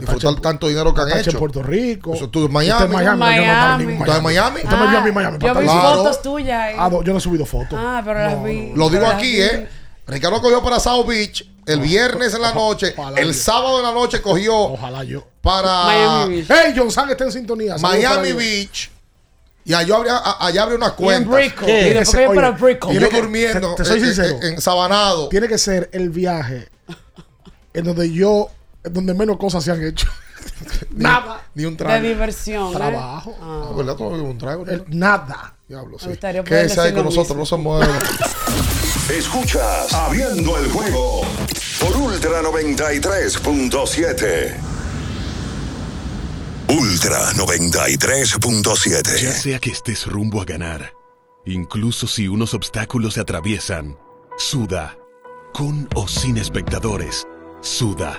Disfrutar tanto dinero que han Atache en hecho. Puerto Rico. Eso tú en Miami. Usted en Miami. Miami. Yo no estaba ni en ¿Estás en Miami? Me en Miami. Yo vi fotos tuyas. Ah, no, yo no he subido fotos. Ah, pero las vi. Lo digo aquí, vi. ¿eh? Ricardo cogió para South Beach el viernes en la noche. ojalá El yo. sábado en la noche cogió Ojalá yo. para Miami Beach. Hey, John San está en sintonía. Miami. Beach. Y allá abrió, a- allá abrió una Y en cuenta. Y después Oye, para Brickell. Y yo durmiendo te- te soy en- en- sincero. en Sabanado. Tiene que ser el viaje en donde yo, donde menos cosas se han hecho. nada. Ni un De trago. diversión. ¿eh? Trabajo. Ah, ¿Verdad? Tú no bebes un trago. El- nada. Diablo, sí. Quédese ahí con nosotros, no se mueva. Escuchas Abriendo el juego por Ultra 93.7. Ultra 93.7. Ya sea que estés rumbo a ganar, incluso si unos obstáculos se atraviesan, suda, con o sin espectadores, suda,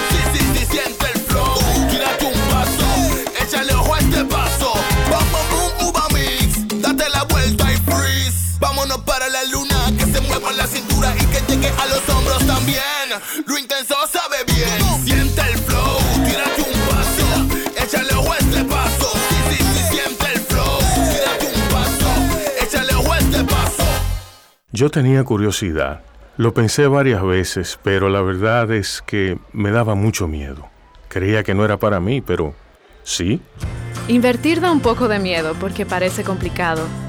Vámonos para la luna, que se mueva la cintura y que llegue a los hombros también. Lo intenso sabe bien. Siente el flow, tírate un paso, échale o este paso. Sí, sí, sí, siente el flow, tírate un paso, échale o este paso. Yo tenía curiosidad. Lo pensé varias veces, pero la verdad es que me daba mucho miedo. Creía que no era para mí, pero sí. Invertir da un poco de miedo porque parece complicado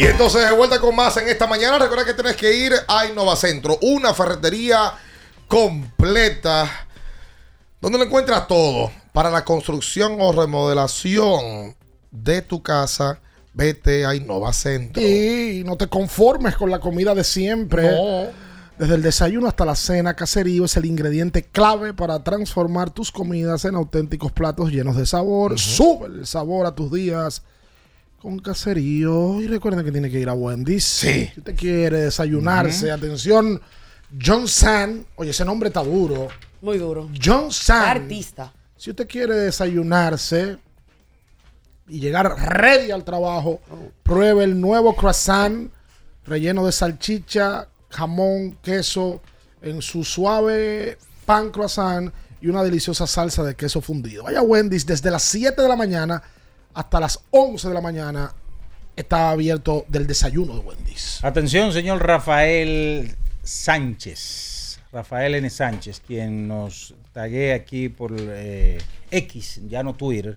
Y entonces de vuelta con más en esta mañana. Recuerda que tienes que ir a Innova Centro, una ferretería completa donde lo encuentras todo para la construcción o remodelación de tu casa. Vete a Innova Centro. Y no te conformes con la comida de siempre. No. Desde el desayuno hasta la cena, Caserío es el ingrediente clave para transformar tus comidas en auténticos platos llenos de sabor. Sube el sabor a tus días con Caserío. Y recuerden que tiene que ir a Wendy's. Sí. Si usted quiere desayunarse, atención, John San. Oye, ese nombre está duro. Muy duro. John San. Artista. Si usted quiere desayunarse y llegar ready al trabajo, pruebe el nuevo croissant relleno de salchicha, jamón, queso, en su suave pan croissant y una deliciosa salsa de queso fundido. Vaya Wendy's desde las 7 de la mañana hasta las 11 de la mañana. Está abierto del desayuno de Wendy's. Atención, señor Rafael Sánchez. Rafael N. Sánchez, quien nos tagué aquí por eh, X, ya no Twitter,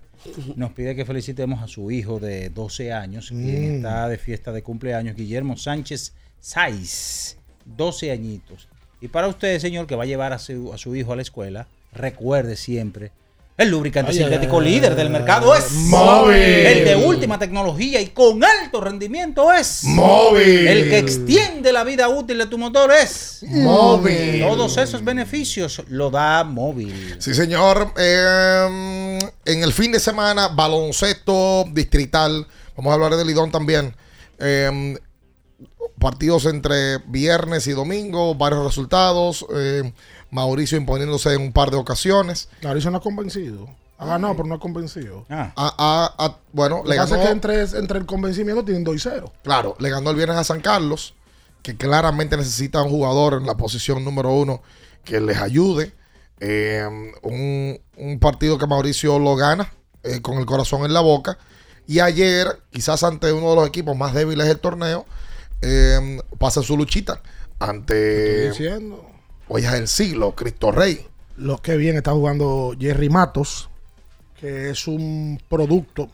nos pide que felicitemos a su hijo de 12 años, quien Mm. está de fiesta de cumpleaños, Guillermo Sánchez Saiz, 12 añitos. Y para usted, señor, que va a llevar a su, a su hijo a la escuela, recuerde siempre, el lubricante Ay, sintético ay, líder ay, del mercado es Móvil. El de última tecnología y con alto rendimiento es Móvil. El que extiende la vida útil de tu motor es Móvil. Todos esos beneficios lo da móvil. Sí, señor. Eh, en el fin de semana, baloncesto distrital. Vamos a hablar de Lidón también. Eh, partidos entre viernes y domingo, varios resultados. Eh, Mauricio imponiéndose en un par de ocasiones. Mauricio no ha convencido. Ha ganado, pero no ha convencido. Ah. A- a- a- bueno, Lo le ganó, que entre, entre el convencimiento tienen 2 y 0. claro, le ganó el viernes a San Carlos, que claramente necesita un jugador en la posición número uno que les ayude. Eh, un, un partido que Mauricio lo gana eh, con el corazón en la boca. Y ayer, quizás ante uno de los equipos más débiles del torneo, eh, pasa su luchita ante Estoy diciendo. Hoy es el siglo, Cristo Rey. Lo que bien está jugando Jerry Matos, que es un producto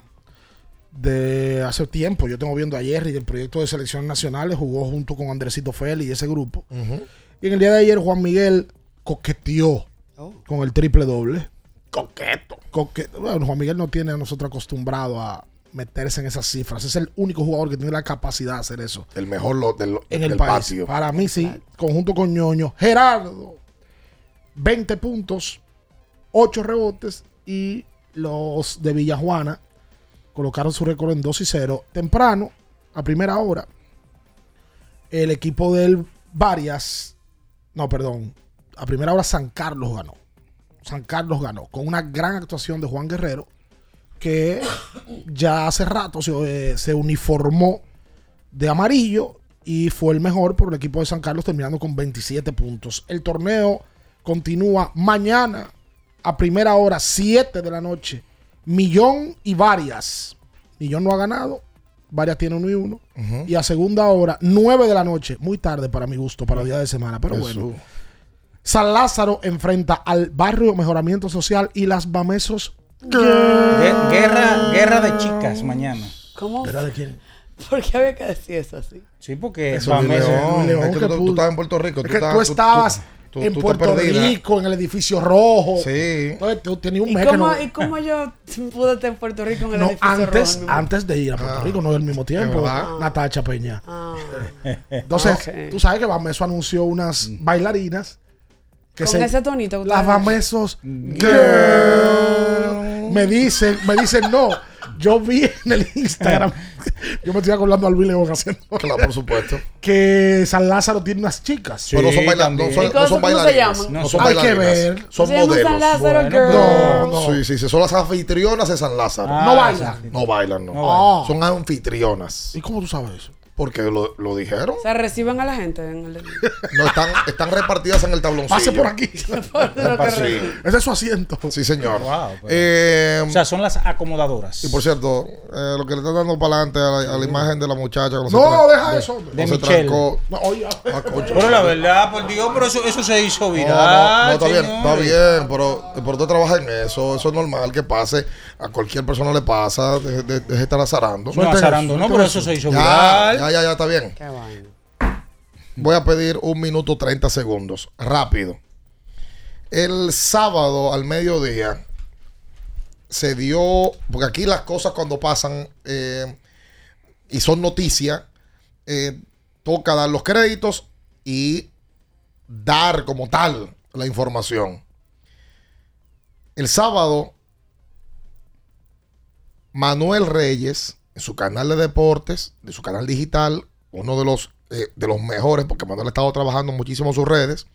de hace tiempo. Yo tengo viendo a Jerry del proyecto de selecciones nacionales, jugó junto con Andresito Feli y ese grupo. Y en el día de ayer Juan Miguel coqueteó con el triple doble. Coqueto. Coqueto. Bueno, Juan Miguel no tiene a nosotros acostumbrado a meterse en esas cifras. Es el único jugador que tiene la capacidad de hacer eso. El mejor lo- del, en del el país. patio. Para mí sí, conjunto con ñoño. Gerardo, 20 puntos, 8 rebotes y los de Villajuana colocaron su récord en 2 y 0. Temprano, a primera hora, el equipo del Varias, no, perdón, a primera hora San Carlos ganó. San Carlos ganó con una gran actuación de Juan Guerrero que ya hace rato se, eh, se uniformó de amarillo y fue el mejor por el equipo de San Carlos terminando con 27 puntos. El torneo continúa mañana a primera hora, 7 de la noche. Millón y varias. Millón no ha ganado, varias tiene uno y uno. Y a segunda hora, 9 de la noche, muy tarde para mi gusto, para día de semana, pero bueno. San Lázaro enfrenta al barrio Mejoramiento Social y las Bamesos. Gue- Guerra, guerra de chicas mañana. ¿Cómo? ¿Guerra de quién? ¿Por qué había que decir eso así? Sí, porque Eso es León. León, Es que que tú, estabas en Puerto Rico. Es tú que estabas- tú estabas tú- en tú Puerto. Rico, en el edificio rojo. Sí. Entonces tú tenías un ¿Y mes que cómo, no- ¿Y cómo yo pude estar en Puerto Rico en el No, edificio antes, rojo? antes de ir a Puerto Ah. Rico, no al mismo tiempo. Natacha Peña. Ah. Entonces, tú sabes que Bameso anunció unas bailarinas que Con se- ese tonito. las Bamesos girl, me dicen, me dicen no. Yo vi en el Instagram, yo me estoy acordando al Luis León haciendo. Claro, por supuesto. Que San Lázaro tiene unas chicas. Pero no son, baila- no son, ¿Y no cómo- son se bailarinas. llaman? No son Hay que ver. Son Se modelos. San Lázaro Bueno, Girl. No, no. Sí, sí, sí. Son las anfitrionas de San Lázaro. Ah, no bailan. No bailan, no. No bailan. Son anfitrionas. ¿Y cómo tú sabes eso? Porque lo, lo dijeron. O sea, reciben a la gente en el... No, están, están repartidas en el tabloncillo. Pase por aquí. Sí. Ese es su asiento. Sí, señor. Wow, pero- Eh, O sea, son las acomodadoras. y por cierto, eh, lo que le están dando para adelante a la, a la imagen de la muchacha. se No, tra- deja eso. de no se Michelle. trancó. No, oye, Ah. Pero la verdad, por Dios, pero eso, eso se hizo viral. no, no, está bien, está bien, pero, pero tú trabajas en eso, eso es normal que pase, a cualquier persona le pasa, deje de, de estar azarando. No, azarando, no, pero eso se hizo Ya, viral. ya, ya, ya, está bien. Qué. Voy a pedir un minuto 30 segundos, rápido. El sábado al mediodía se dio, porque aquí las cosas cuando pasan eh, y son noticias, eh, toca dar los créditos y dar como tal la información. El sábado, Manuel Reyes, en su canal de deportes, de su canal digital, uno de los, eh, de los mejores, porque Manuel ha estado trabajando muchísimo en sus redes,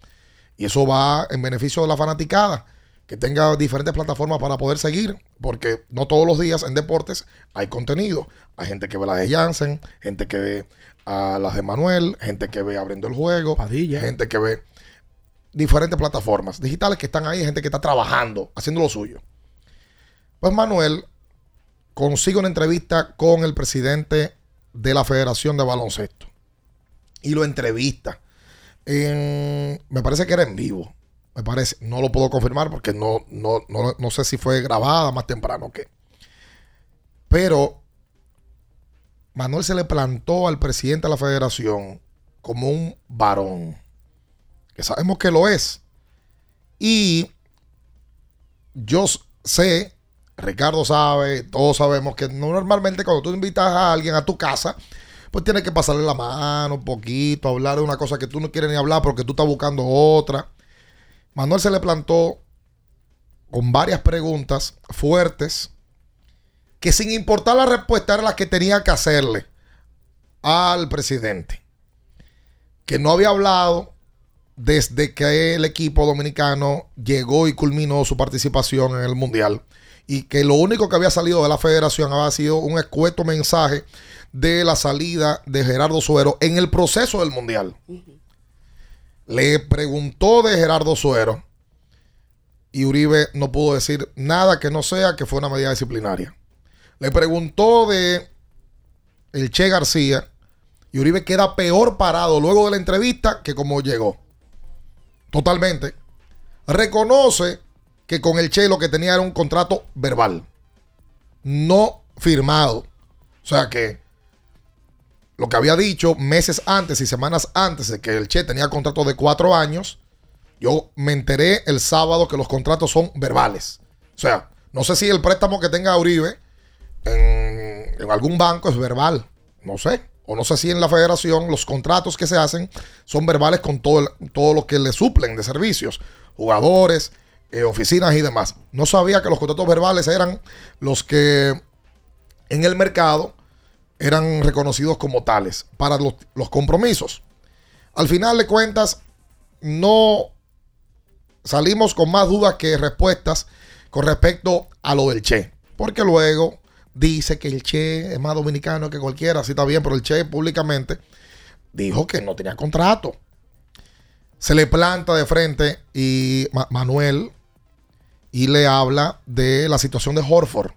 y eso va en beneficio de la fanaticada, que tenga diferentes plataformas para poder seguir, porque no todos los días en deportes hay contenido. Hay gente que ve las de Jansen, gente que ve a las de Manuel, gente que ve abriendo el juego, Padilla. gente que ve diferentes plataformas digitales que están ahí, gente que está trabajando, haciendo lo suyo. Pues Manuel consigue una entrevista con el presidente de la Federación de Baloncesto y lo entrevista. En- me parece que era en vivo. Me parece. No lo puedo confirmar porque no, no, no, no sé si fue grabada más temprano o qué. Pero Manuel se le plantó al presidente de la federación como un varón. Que sabemos que lo es. Y yo sé, Ricardo sabe, todos sabemos que no- normalmente cuando tú invitas a alguien a tu casa, pues tienes que pasarle la mano un poquito, hablar de una cosa que tú no quieres ni hablar porque tú estás buscando otra. Manuel se le plantó con varias preguntas fuertes que sin importar la respuesta eran las que tenía que hacerle al presidente. Que no había hablado desde que el equipo dominicano llegó y culminó su participación en el Mundial. Y que lo único que había salido de la federación había sido un escueto mensaje de la salida de Gerardo Suero en el proceso del Mundial. Le preguntó de Gerardo Suero y Uribe no pudo decir nada que no sea que fue una medida disciplinaria. Le preguntó de el Che García y Uribe queda peor parado luego de la entrevista que como llegó. Totalmente. Reconoce que con el Che lo que tenía era un contrato verbal, no firmado. O sea que lo que había dicho meses antes y semanas antes de que el Che tenía contrato de cuatro años, yo me enteré el sábado que los contratos son verbales. O sea, no sé si el préstamo que tenga Uribe en, algún banco es verbal. No sé. O no sé si en la federación los contratos que se hacen son verbales con todo, todo lo que le suplen de servicios. Jugadores, eh, oficinas y demás. No sabía que los contratos verbales eran los que en el mercado eran reconocidos como tales para los, los compromisos. Al final de cuentas, no salimos con más dudas que respuestas con respecto a lo del Che. Porque luego dice que el Che es más dominicano que cualquiera, así está bien, pero el Che públicamente dijo que no tenía contrato. Se le planta de frente y Ma- Manuel y le habla de la situación de Horford.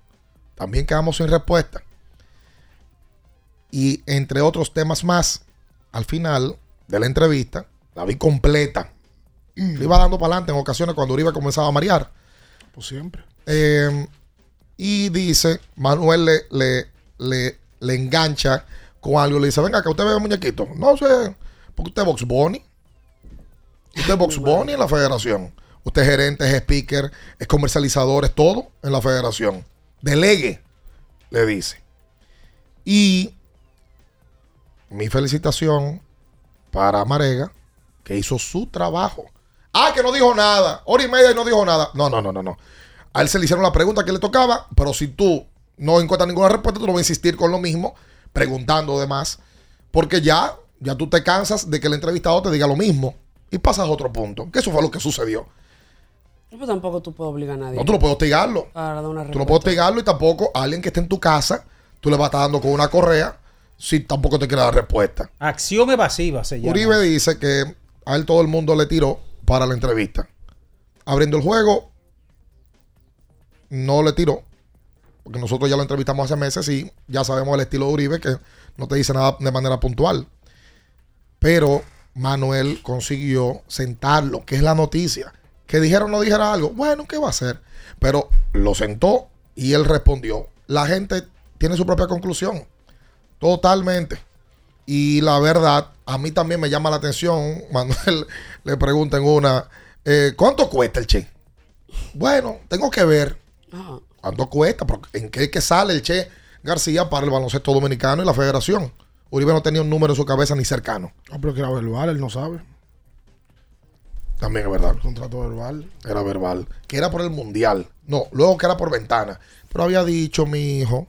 También quedamos sin respuesta. Y entre otros temas más, al final de la entrevista, la vi completa. Le iba dando para adelante en ocasiones cuando Uribe comenzaba a marear. Pues siempre. Eh, y dice, Manuel le, le, le, le engancha con algo. Le dice, venga, que usted ve muñequito. No sé, porque usted es Box Bunny. Usted es Box Bunny en la federación. Usted es gerente, es speaker, es comercializador, es todo en la federación. Delegue, le dice. Y mi felicitación para Marega, que hizo su trabajo. Ah, que no dijo nada. Hora y media y no dijo nada. No, no, no, no, no. A él se le hicieron la pregunta que le tocaba, pero si tú no encuentras ninguna respuesta, tú no vas a insistir con lo mismo, preguntando demás, porque ya, ya tú te cansas de que el entrevistado te diga lo mismo y pasas a otro punto. Que eso fue lo que sucedió. Pues tampoco tú puedes obligar a nadie. No, tú no puedes hostigarlo. Para dar una Tú no puedes hostigarlo y tampoco a alguien que esté en tu casa, tú le vas a estar dando con una correa si tampoco te quiere dar respuesta. Acción evasiva se llama. Uribe dice que a él todo el mundo le tiró para la entrevista. Abriendo el juego, no le tiró. Porque nosotros ya lo entrevistamos hace meses y ya sabemos el estilo de Uribe que no te dice nada de manera puntual. Pero Manuel consiguió sentarlo, que es la noticia. Que dijeron no dijera algo. Bueno, ¿qué va a hacer? Pero lo sentó y él respondió. La gente tiene su propia conclusión. Totalmente. Y la verdad, a mí también me llama la atención. Manuel le pregunta en una, eh, ¿cuánto cuesta el Che? Bueno, tengo que ver cuánto cuesta, en qué que sale el Che García para el baloncesto dominicano y la federación. Uribe no tenía un número en su cabeza ni cercano. No, pero que era verbal, él no sabe. También es verdad. Contrato verbal. Era verbal. Que era por el mundial. No, luego que era por ventana. Pero había dicho mi hijo,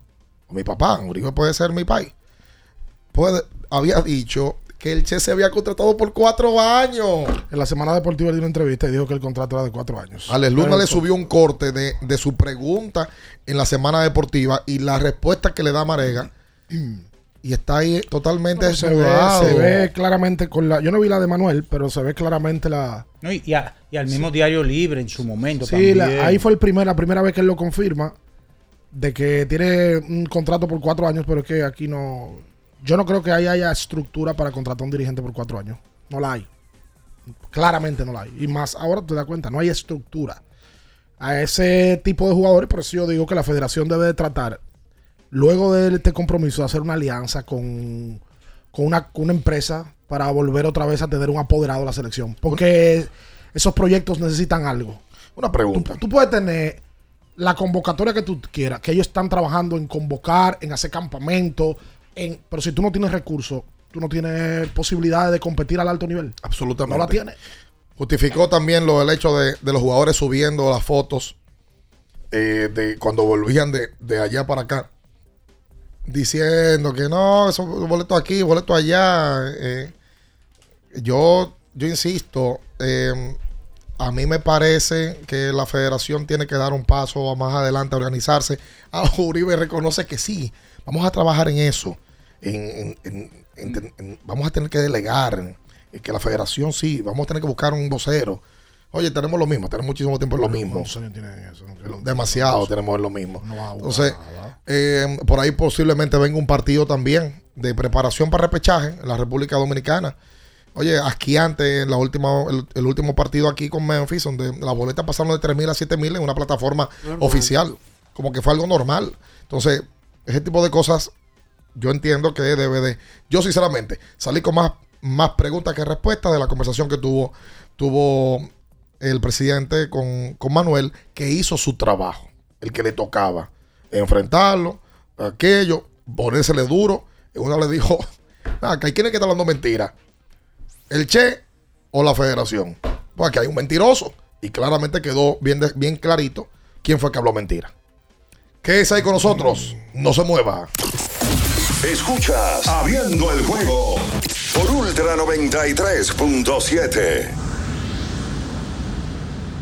o mi papá, Uribe puede ser mi país. Puede, había dicho que el Che se había contratado por cuatro años. En la semana deportiva dio una entrevista y dijo que el contrato era de cuatro años. Alex Luna le subió un corte de, de su pregunta en la semana deportiva y la respuesta que le da Marega. Y está ahí totalmente No, se, ve, desnudado. se ve claramente con la. Yo no vi la de Manuel, pero se ve claramente la. No, y, y a- y al mismo diario libre en su momento Sí, la- ahí fue el primer, la primera vez que él lo confirma de que tiene un contrato por cuatro años, pero es que aquí no. Yo no creo que ahí haya estructura para contratar a un dirigente por cuatro años. No la hay. Claramente no la hay. Y más ahora te das cuenta, no hay estructura a ese tipo de jugadores. Por eso yo digo que la federación debe de tratar, luego de este compromiso, de hacer una alianza con, con una, con una empresa para volver otra vez a tener un apoderado de la selección. Porque esos proyectos necesitan algo. Una pregunta. Tú, tú puedes tener la convocatoria que tú quieras, que ellos están trabajando en convocar, en hacer campamento, en, pero si tú no tienes recursos, tú no tienes posibilidades de competir al alto nivel. Absolutamente. No la tienes. Justificó también lo del hecho de, de los jugadores subiendo las fotos eh, de cuando volvían de, de allá para acá. Diciendo que no, esos boletos aquí, boletos allá. eh. yo, yo insisto, eh, a mí me parece que la federación tiene que dar un paso más adelante a organizarse. Ah, Uribe reconoce que sí. Vamos a trabajar en eso. En- en- en- vamos a tener que delegar. en que la federación sí. Vamos a tener que buscar un vocero. Oye, tenemos lo mismo. Tenemos muchísimo tiempo en lo mismo. ¿Cuántos años tienen eso? Demasiado tenemos en lo mismo. No Entonces, eh, por ahí posiblemente venga un partido también de preparación para repechaje en la República Dominicana. Oye, asquiante la última, el, el último partido aquí con Memphis, donde las boletas pasaron de 3 mil a 7 mil en una plataforma Normal. oficial. Como que fue algo normal. Entonces, ese tipo de cosas, yo entiendo que debe de. Yo, sinceramente, salí con más, más preguntas que respuestas de la conversación que tuvo, tuvo el presidente con, con Manuel que hizo su trabajo, el que le tocaba, enfrentarlo, aquello, ponérsele duro. Y uno le dijo, ah, que hay que están hablando mentira. El Che o la federación. Pues aquí hay un mentiroso. Y claramente quedó bien, bien clarito quién fue que habló mentira. ¿Qué es ahí con nosotros? No se mueva. Escuchas Abriendo el juego por Ultra 93.7.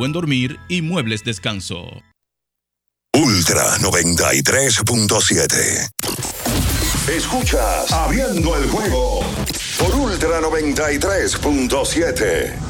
buen dormir y muebles descanso. Ultra 93.7. Escuchas Abriendo el juego por Ultra 93.7.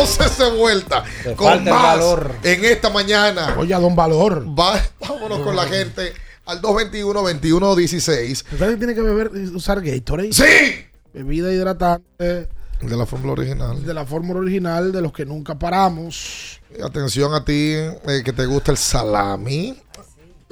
Entonces de vuelta Te con más valor. en esta mañana. Oye, don Valor. Va- vámonos con la gente al 221-2116. ¿Usted tiene que beber, usar Gatorade? ¡Sí! Bebida hidratante. De la fórmula original. De la fórmula original, de los que nunca paramos. Atención a ti eh, que te gusta el salami.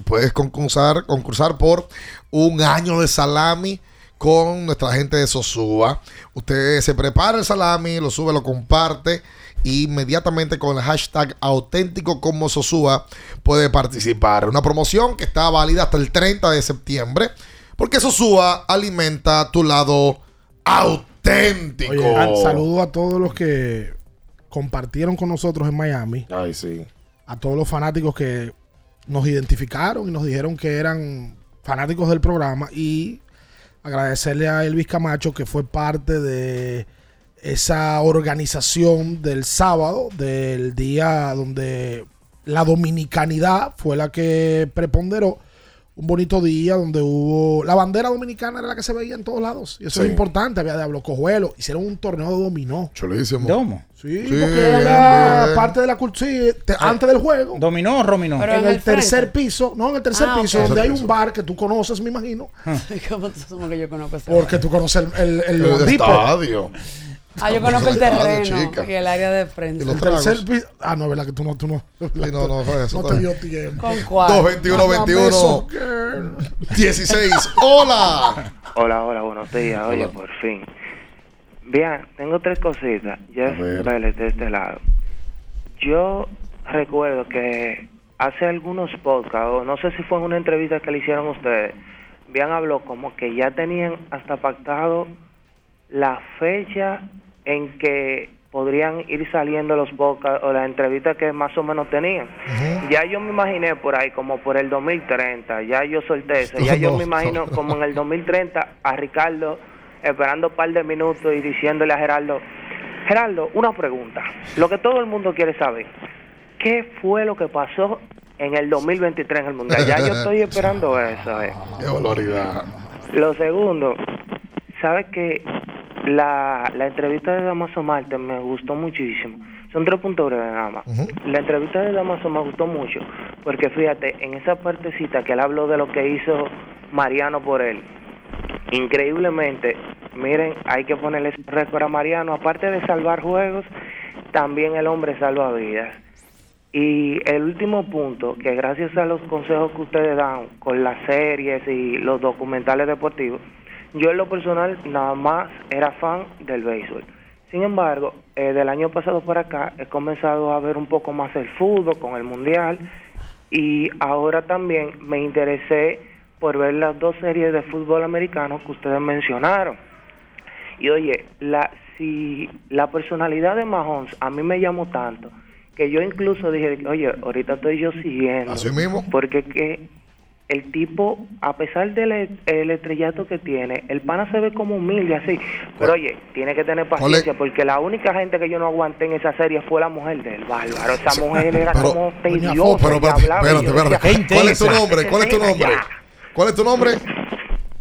Puedes concursar, concursar por un año de salami con nuestra gente de Sosúa. Usted se prepara el salami, lo sube, lo comparte. e inmediatamente con el hashtag auténtico como Sosúa puede participar. Una promoción que está válida hasta el 30 de septiembre. Porque Sosúa alimenta tu lado auténtico. Oye, saludo a todos los que compartieron con nosotros en Miami. Ay, sí. A todos los fanáticos que nos identificaron y nos dijeron que eran fanáticos del programa y agradecerle a Elvis Camacho que fue parte de esa organización del sábado, del día donde la dominicanidad fue la que preponderó. Un bonito día donde hubo. La bandera dominicana era la que se veía en todos lados. Y eso Sí. es importante. Había Diablo Cojuelo. Hicieron un torneo de dominó. Chulísimo. ¿Domo? Sí, Sí, porque era bien, la bien. parte de la cultura. Sí, te- antes del juego. ¿Dominó o Rominó? en el, tercer piso. No, en el tercer Ah, piso, donde hay un bar que tú conoces, me imagino. ¿Cómo tú que yo conozco ese Porque bar? tú conoces el, el, el, El estadio. Ah, yo conozco el terreno chica. y el área de frente. Y los El tercer tragos. piso. Ah, no, verdad que tú no. Tú no, Sí, no, no, fue eso. no te dio tiempo. ¿Con cuál? 221 21 16. Hola. Hola, hola, buenos días. Oye, por fin. Bien, tengo tres cositas. Jeff. Vélez de este lado. Yo recuerdo que hace algunos podcasts, o no sé si fue en una entrevista que le hicieron ustedes, bien habló como que ya tenían hasta pactado la fecha en que podrían ir saliendo los podcasts o las entrevistas que más o menos tenían. Ya yo me imaginé por ahí como por el 2030, ya yo solté eso, ya yo me imagino no. como en el 2030 a Ricardo esperando un par de minutos y diciéndole a Gerardo, Gerardo, una pregunta, lo que todo el mundo quiere saber, ¿qué fue lo que pasó en el 2023 en el Mundial? Ya yo estoy esperando eso. eh. Qué. Lo segundo, sabes que la, la entrevista de Damaso Marte me gustó muchísimo. Son tres puntos breves nada más. La entrevista de Damaso me gustó mucho porque fíjate, en esa partecita que él habló de lo que hizo Mariano por él, increíblemente, miren, hay que ponerle ese récord a Mariano, aparte de salvar juegos, también el hombre salva vidas. Y el último punto, que gracias a los consejos que ustedes dan con las series y los documentales deportivos, yo en lo personal nada más era fan del béisbol. Sin embargo, eh, del año pasado por acá he comenzado a ver un poco más el fútbol con el mundial y ahora también me interesé por ver las dos series de fútbol americano que ustedes mencionaron. Y oye, la, si la personalidad de Mahomes a mí me llamó tanto que yo incluso dije, oye, ahorita estoy yo siguiendo. Así mismo. Porque que el tipo, a pesar del e- el estrellato que tiene, el pana se ve como humilde así. Pero oye, tiene que tener paciencia porque la única gente que yo no aguanté en esa serie fue la mujer del bárbaro. Esa mujer era Pero- como tediosa. Pero y espérate, hablaba, y espérate. ¿Cuál es tu nombre? ¿Cuál es tu nombre? ¿Cuál es tu nombre?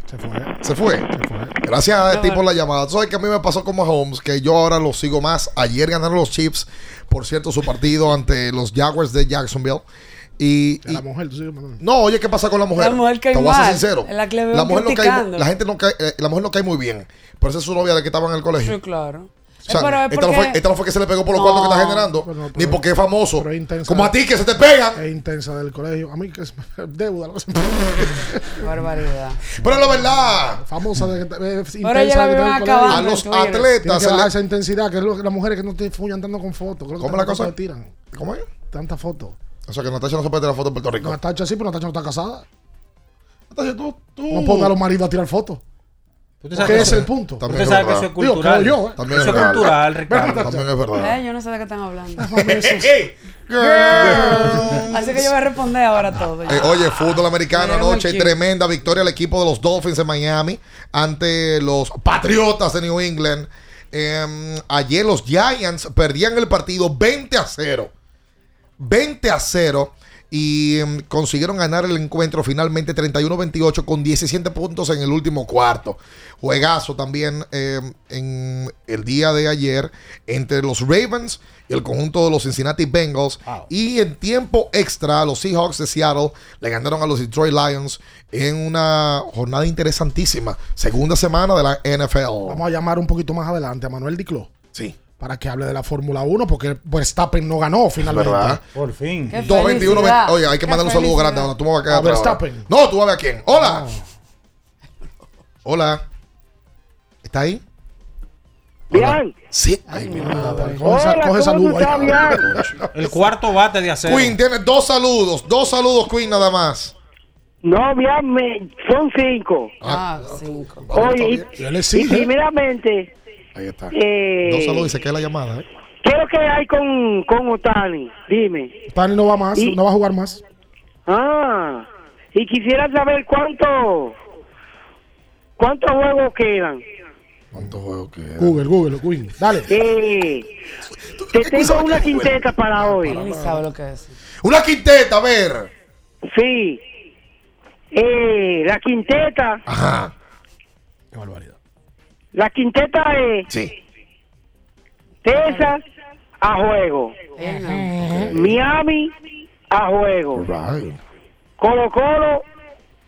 Se fue. Se fue. Gracias a ti por la llamada. Tú sabes que a mí me pasó con Mahomes, que yo ahora lo sigo más. Ayer ganaron los Chiefs, por cierto, su partido ante los Jaguars de Jacksonville. Y, la mujer, tú sigues mandando. no, oye, ¿qué pasa con la mujer? La mujer cae Te voy a ser sincero. La que mujer no cae, la gente no cae, eh, la mujer no cae muy bien. Pero esa es su novia de que estaba en el colegio. Sí, claro. O sea, Eh, pero esta, no fue, porque- esta no fue que se le pegó por los No. cuartos que está generando, Pero no, ni porque es famoso. pero es intensa. Como a ti que se te pegan. Es intensa del colegio. A mí que es deuda. barbaridad. Pero es la verdad. Famosa de que es ella intensa de colegio. A los atletas se le- esa intensidad, que es lo que las mujeres que no te fuñan andando con fotos. ¿Cómo la cosa? tiran. ¿Cómo es? Tantas fotos. O sea, que Natacha no se puede tirar foto en Puerto Rico. Natacha sí, pero Natacha no está casada. Natacha, tú, tú. No ponga a los maridos a tirar fotos. Usted Porque sabe ese es el punto. También Usted sabe que eso es Digo, cultural. creo yo, ¿eh? También Eso es verdad. cultural, Ricardo. También es verdad. Eh, yo no sé de qué están hablando. Así que yo voy a responder ahora todo. Eh, oye, fútbol americano anoche, tremenda victoria al equipo de los Dolphins de Miami ante los Patriotas de New England. Eh, ayer los Giants perdían el partido 20 a 0. 20 a 0 y em, consiguieron ganar el encuentro finalmente 31-28 con 17 puntos en el último cuarto. Juegazo también em, en el día de ayer entre los Ravens y el conjunto de los Cincinnati Bengals. Y en tiempo extra, los Seahawks de Seattle le ganaron a los Detroit Lions en una jornada interesantísima. Segunda semana de la NFL. Vamos a llamar un poquito más adelante a Manuel Diclo. Sí. Para que hable de la Fórmula 1, porque Verstappen no ganó finalmente. ¿Verdad? Por fin. Qué 221 felicidad. Oye, hay que mandar un saludo grande. Tú me vas a quedar A ahora. Verstappen. No, tú vas a ver a quién. Hola. Hola. ¿Está ahí? Bien. Sí. Ay, mi madre. Coge, esa- Hola, coge ¿cómo salud tú ahí. El cuarto bate de acero. Queen tiene dos saludos. Dos saludos, Queen, nada más. No, bien, me- son cinco. Ah, cinco. Oye, Y y primeramente, Ahí está. eh, Dos saludos y se queda la llamada. ¿eh? ¿qué es lo que hay con, con Otani? Dime. Tani no va más, Y- no va a jugar más. Ah, y quisiera saber cuánto, cuántos juegos quedan. ¿Cuántos juegos quedan? Google, Google, Google. Dale. Eh, te tengo una quinteta para hoy. Ni sabe lo que es. Una quinteta, a ver. Sí. Eh, la quinteta. Ajá. Qué barbaridad. La quinteta es. Sí. Texas a juego. Miami a juego. Colo Colo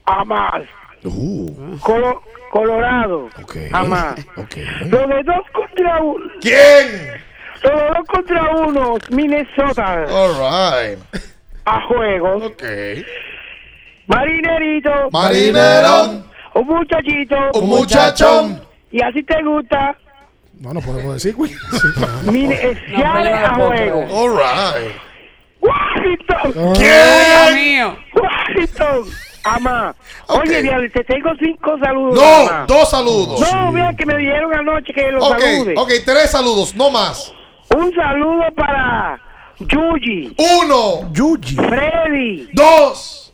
a más. Colo- Colorado a más. Los de dos contra uno. ¿Quién? Los de dos contra uno. Minnesota All right. a juego. Ok. Marinerito. Marinerón. Un muchachito. Un muchachón. Y así te gusta. No, no podemos decir, güey. Mine- Seattle a juego. All right. Washington. ¿Quién? mío. Washington. Amá. Oye, Diablo, te tengo cinco saludos. No, dos saludos. No, vean que me dijeron anoche que los Ok, salude. ok, tres saludos, no más. Un saludo para Yuji, Uno. Yuji. Freddy Dos.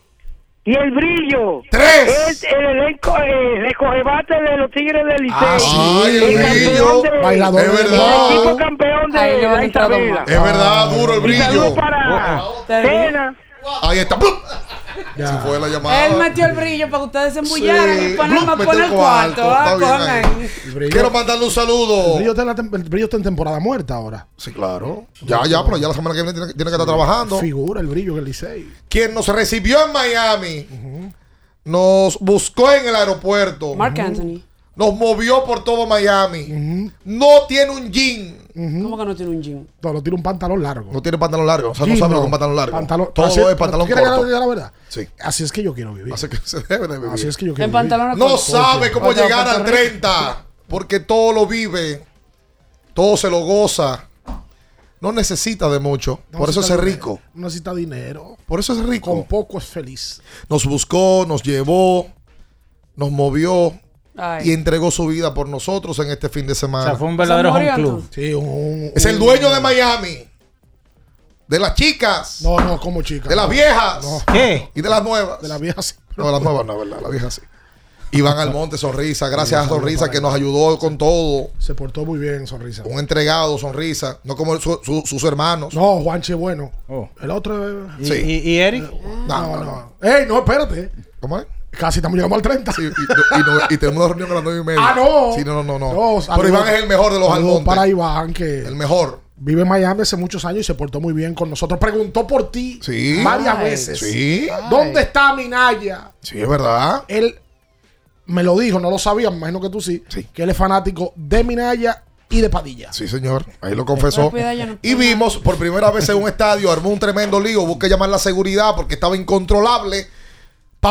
Y el brillo. Tres. Es el elenco eh, recogebate de los Tigres del Liceo. Ah, sí, el campeón brillo. de- Bailador Es verdad. El equipo campeón de van la Isabela. Es verdad, duro el Y saludo brillo. para Te Cena. Ahí está. ¡Blup! Ya. Se fue la llamada. Él metió el brillo para que ustedes se embullaran Sí. y por el cuarto. cuarto. Ah, bien Quiero mandarle un el saludo. brillo está en la tem- el brillo está en temporada muerta ahora. Sí, claro. Ya, ya, pero ya la semana que viene tiene, tiene que estar trabajando. Figura el brillo en el Licey. Quien nos recibió en Miami, nos buscó en el aeropuerto, Mark Anthony. Nos movió por todo Miami. No tiene un jean. ¿Cómo que no tiene un jean? No, lo tiene un pantalón largo. No tiene pantalón largo. O sea, no sabe lo no. que es un pantalón largo. Pantalón- Todo así- es pantalón ¿tú quieres que corto. diga la verdad? Sí. Así es que yo quiero vivir. Así que se debe de vivir. Así es que yo quiero En vivir. pantalones No sabe cómo llegar Rico. 30. Porque todo lo vive. Todo se lo goza. No necesita de mucho. No Por eso es rico. No necesita dinero. Por eso es Con rico. poco es feliz. Nos buscó, nos llevó, nos movió Ay. y entregó su vida por nosotros en este fin de O semana. sea, fue un verdadero home club. Sí, un, Es el dueño de Miami. De las chicas. No, no, como chica. De las no. viejas. No. ¿Qué? Y de las nuevas. De las viejas sí. No, las nuevas no, ¿verdad? Las viejas sí. Iván Almonte, Sonrisa. Gracias a Sonrisa que nos ayudó con todo. Se portó muy bien, sonrisa. Un entregado, Sonrisa. No como su- su- sus hermanos. No, Juanche bueno. Oh. El otro. ¿Y, Sí. y- y Eric? No, No, no. Ey, no, espérate. ¿Cómo es? Casi estamos llegando al 30. Sí, y, y- y no- y tenemos una reunión a las nueve y media. Ah, no. Sí, no, no, no. No, Pero Iván es el mejor de los Almontes. para Iván, que El mejor. vive en Miami hace muchos años y se portó muy bien con nosotros. Preguntó por ti Sí. varias Ay. veces. Sí. ¿Dónde está Minaya? Sí, es verdad. Él me lo dijo, no lo sabía, me imagino que tú sí, Sí. que él es fanático de Minaya y de Padilla. Sí, señor. Ahí lo confesó. Y vimos por primera vez en un estadio, armó un tremendo lío. Busqué llamar la seguridad porque estaba incontrolable.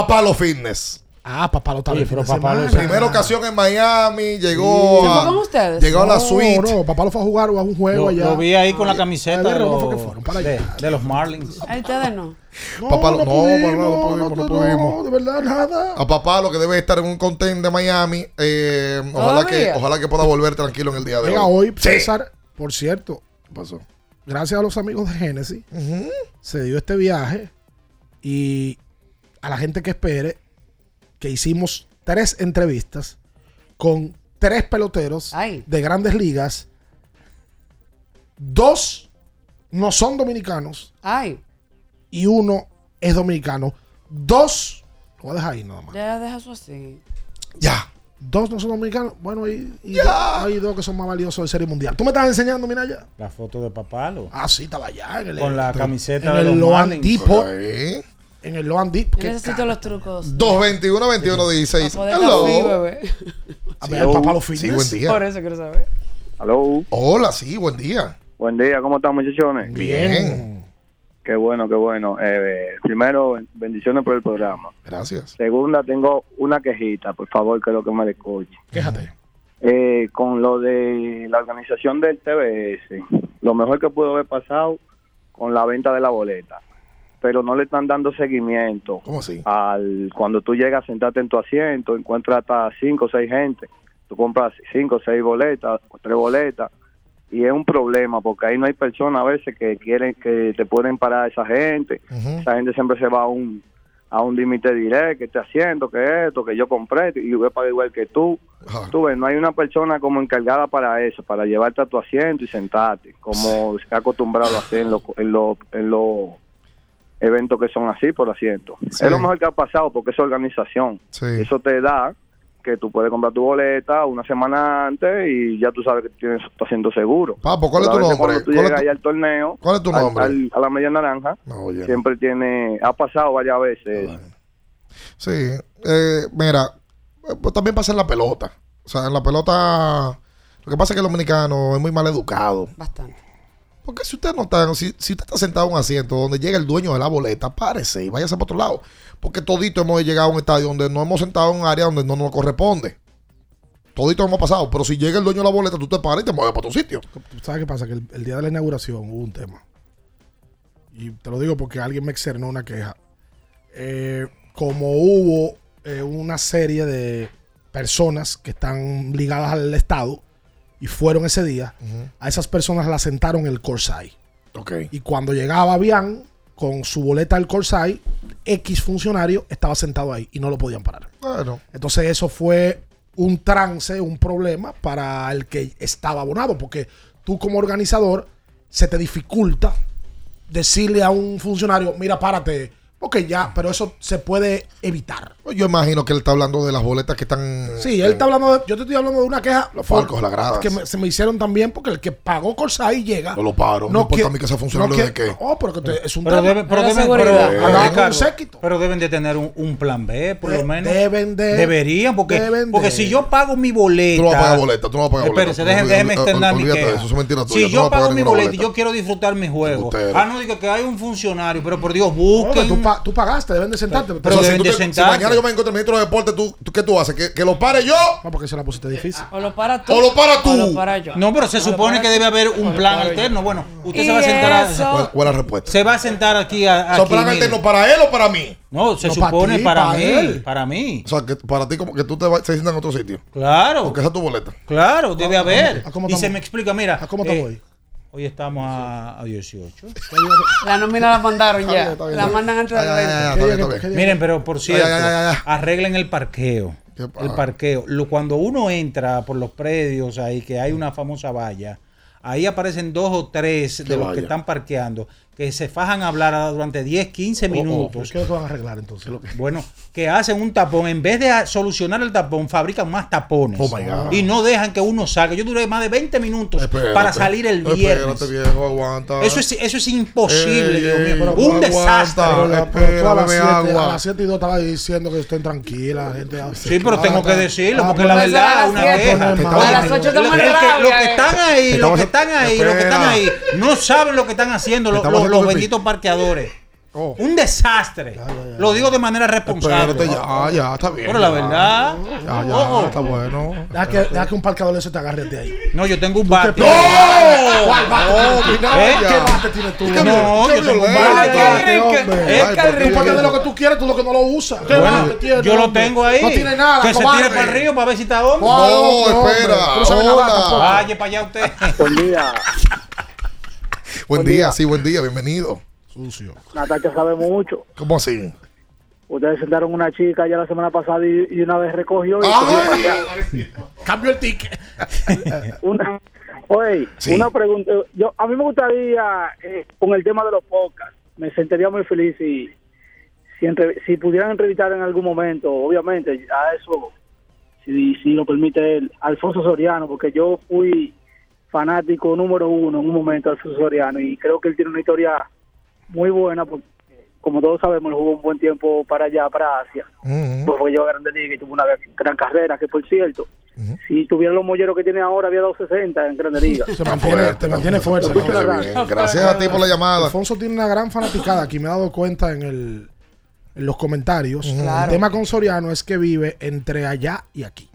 Papalo Fitness. Ah, papá lo está Oye, bien. pero fin de papá lo- semana. Primera ocasión en Miami. Llegó ¿Se a. fue con ustedes? Llegó a la No, suite. No, papá lo fue a jugar a un juego Lo, allá. lo vi ahí con la camiseta Ay, de ¿cómo los, fue que fueron? Para de, allá. de los Marlins. Ay, ustedes no. No, Papá lo- no, no, pudimos, papá, no no no, pudimos. no, de verdad, nada. A papá, lo que debe estar en un content de Miami. Eh, ojalá, que, ojalá que pueda volver tranquilo en el día de Venga, hoy. hoy, Sí. César, por cierto, ¿Qué pasó? gracias a los amigos de Genesis, se dio este viaje y a la gente que espere que hicimos tres entrevistas con tres peloteros Ay. de grandes ligas. Dos no son dominicanos Ay, y uno es dominicano. Dos, lo voy a dejar ahí nada más. ya deja eso así. Ya. Dos no son dominicanos. Bueno, y, y dos- hay dos que son más valiosos de serie mundial. ¿Tú me estás enseñando, Minaya? La foto de Papalo. Ah, sí, estaba allá. En el, Con la en camiseta el de los Loan. Depot. En el Loan Deep. Yo necesito los trucos. 221 21 16. Para poder Hello. café, bebé. A ver, el papá los Sí, buen día. Por eso quiero saber. Hola, sí, buen día. Buen día, ¿cómo están muchachones? Bien. Qué bueno, qué bueno. Eh, primero, bendiciones por el programa. Gracias. Segunda, tengo una quejita, por favor, que es lo que me le escuche. Quéjate. Eh, con lo de la organización del TBS, lo mejor que pudo haber pasado con la venta de la boleta, pero no le están dando seguimiento. ¿Cómo así? Al, cuando tú llegas sentarte en tu asiento, encuentras hasta cinco o seis gente, tú compras cinco o seis boletas, o tres boletas, y es un problema porque ahí no hay personas a veces que quieren que te pueden parar a esa gente. Esa gente siempre se va a un a un límite directo, que esté haciendo, que esto, que yo compré y voy a pagar igual que tú. Tú ves, no hay una persona como encargada para eso, para llevarte a tu asiento y sentarte, como se ha acostumbrado a hacer en los en los en los eventos que son así por asiento. Sí. Es lo mejor que ha pasado porque es organización. Sí. Eso te da que tú puedes comprar tu boleta una semana antes y ya tú sabes que tienes tu asiento seguro. Papo, ¿cuál es tu nombre? Cuando tú ¿Cuál es llegas tu- ahí al torneo, ¿Cuál es tu nombre? al- a la media naranja, siempre tiene, ha pasado varias veces. Sí, eh, mira, pues también pasa en la pelota. O sea, en la pelota, lo que pasa es que el dominicano es muy mal educado. Bastante. Porque si usted no está, si, si usted está sentado en un asiento donde llega el dueño de la boleta, párese y váyase para otro lado. Porque todito hemos llegado a un estadio donde no hemos sentado en un área donde no nos corresponde. Todito hemos pasado. Pero si llega el dueño de la boleta, tú te paras y te mueves para tu sitio. ¿Sabes qué pasa? Que el, día de la inauguración hubo un tema. Y te lo digo porque alguien me externó una queja. Eh, como hubo eh, una serie de personas que están ligadas al Estado y fueron ese día, a esas personas las sentaron en el Corsay. Y cuando llegaba Bian con su boleta del Corsay, X funcionario estaba sentado ahí y no lo podían parar. Bueno. Entonces eso fue un trance, un problema para el que estaba abonado, porque tú como organizador se te dificulta decirle a un funcionario, mira, párate, porque ya, pero eso se puede evitar. Pues Yo imagino que él está hablando de las boletas que están. Sí, él está hablando de, yo te estoy hablando de una queja Los falcos, las gradas. que me- se me hicieron también porque el que pagó Corsay llega. No lo paro. No, importa a mí que sea funcionario de qué. Oh, pero que te- es un Pero, debe- pero La deben, pero, un séquito. pero deben de tener un, un plan B, por De- lo menos. deben de- Deberían, porque, deben porque si yo pago mi boleta. Tú no vas a pagar boleta, tú no vas a pagar boleta. Espérese, déjeme, déjeme externar mi queja. eso, es mentira tuya, Si no yo pago mi boleta y yo quiero disfrutar mi juego. Ah, no, digo que hay un funcionario, pero por Dios, No, busquen. Pa- tú pagaste, deben de sentarte. Pero O sea, si, tú de te- si mañana yo me encuentro el ministro de deporte, ¿tú, tú- ¿qué tú haces? ¿Que, que lo pare yo? No, porque se la pusiste difícil. O lo para tú. O lo para tú. O lo para yo. No, pero se supone que debe haber un plan alterno. Bueno, usted se va a sentar. eso- ¿Cuál, es la respuesta? Se va a sentar aquí a. ¿Son plan alterno para él o para mí? No, se No, para supone ti, para, para mí. él. Para mí. O sea, que para ti como que tú te, vas, te sientas en otro sitio. Claro. Porque esa es tu boleta. Claro, debe haber. ¿A cómo y se me explica, mira. ¿A cómo eh, estamos hoy? Estamos a, a 18. La nómina la mandaron Está bien, ya. está bien, La mandan antes está bien. Miren, pero por cierto, ya, ya, ya, ya. arreglen el parqueo. ¿Qué pa- El parqueo. Lo, cuando uno entra por los predios ahí, que hay una famosa valla, ahí aparecen dos o tres de los valla? que están parqueando, que se fajan a hablar durante 10, 15 ¿Por minutos. qué lo que van a arreglar entonces? Bueno, que hacen un tapón, en vez de solucionar el tapón, fabrican más tapones. Oh my God. Y no dejan que uno salga. Yo duré más de 20 minutos Espérate. para salir el viernes. Espérate, viejo, aguanta. Eso es, eso es imposible, Ey, Dios mío. ey, pero un aguanta. desastre. Tú a las Espérame, 7 agua. a las 7 y 2 estaba diciendo que estén tranquilas, la gente. Sí, pero tengo que decirlo, Ah, porque pues la verdad una estamos- A las ocho estamos Los que están ahí, los que están ahí, los que están ahí, no saben lo que están haciendo los, los- benditos parqueadores. Oh. Un desastre. Lo digo de manera responsable. Espérate, ya, ya, está bien. Pero la verdad. Ya, ya, ojo. está bueno. Deja que, deja que un parcador de eso te agarre de ahí. No, yo tengo un bate. ¡No! ¿Cuál bate tú? ¿Eh? ¿Qué bate tienes tú? ¿Qué No, yo tengo un bate. Es que. No importa de lo que tú quieres, tú lo que no lo usas. ¿Qué bate tienes, yo lo tengo ahí. No tiene nada, Que se tire para el río para ver si está hombre. ¿Cuál No, espera, Tú no sabes. Vaya para allá usted. Buen día. Buen día, sí, buen día, bienvenido. Sucio. Natacha sabe mucho. ¿Cómo así? Ustedes sentaron una chica ya la semana pasada y, y una vez recogió. Y allá. Cambio el ticket. una, oye, Sí. una pregunta. Yo, a mí me gustaría, eh, con el tema de los podcasts, me sentiría muy feliz si, si, entre- si pudieran entrevistar en algún momento, obviamente, a eso, si, si lo permite él, Alfonso Soriano, porque yo fui fanático número uno en un momento Alfonso Soriano y creo que él tiene una historia muy buena porque como todos sabemos, él jugó un buen tiempo para allá, para Asia. Ujú. Pues fue yo a Grande Liga y tuvo una gran carrera, que por cierto, si tuviera los molleros que tiene ahora, había 260 en Grande Liga. Se mantiene, te mantiene fuerte. Qué bien. Gracias a ti por la llamada. Alfonso tiene una gran fanaticada. Aquí me he dado cuenta en, el, en los comentarios. Claro. El tema con Soriano es que vive entre allá y aquí.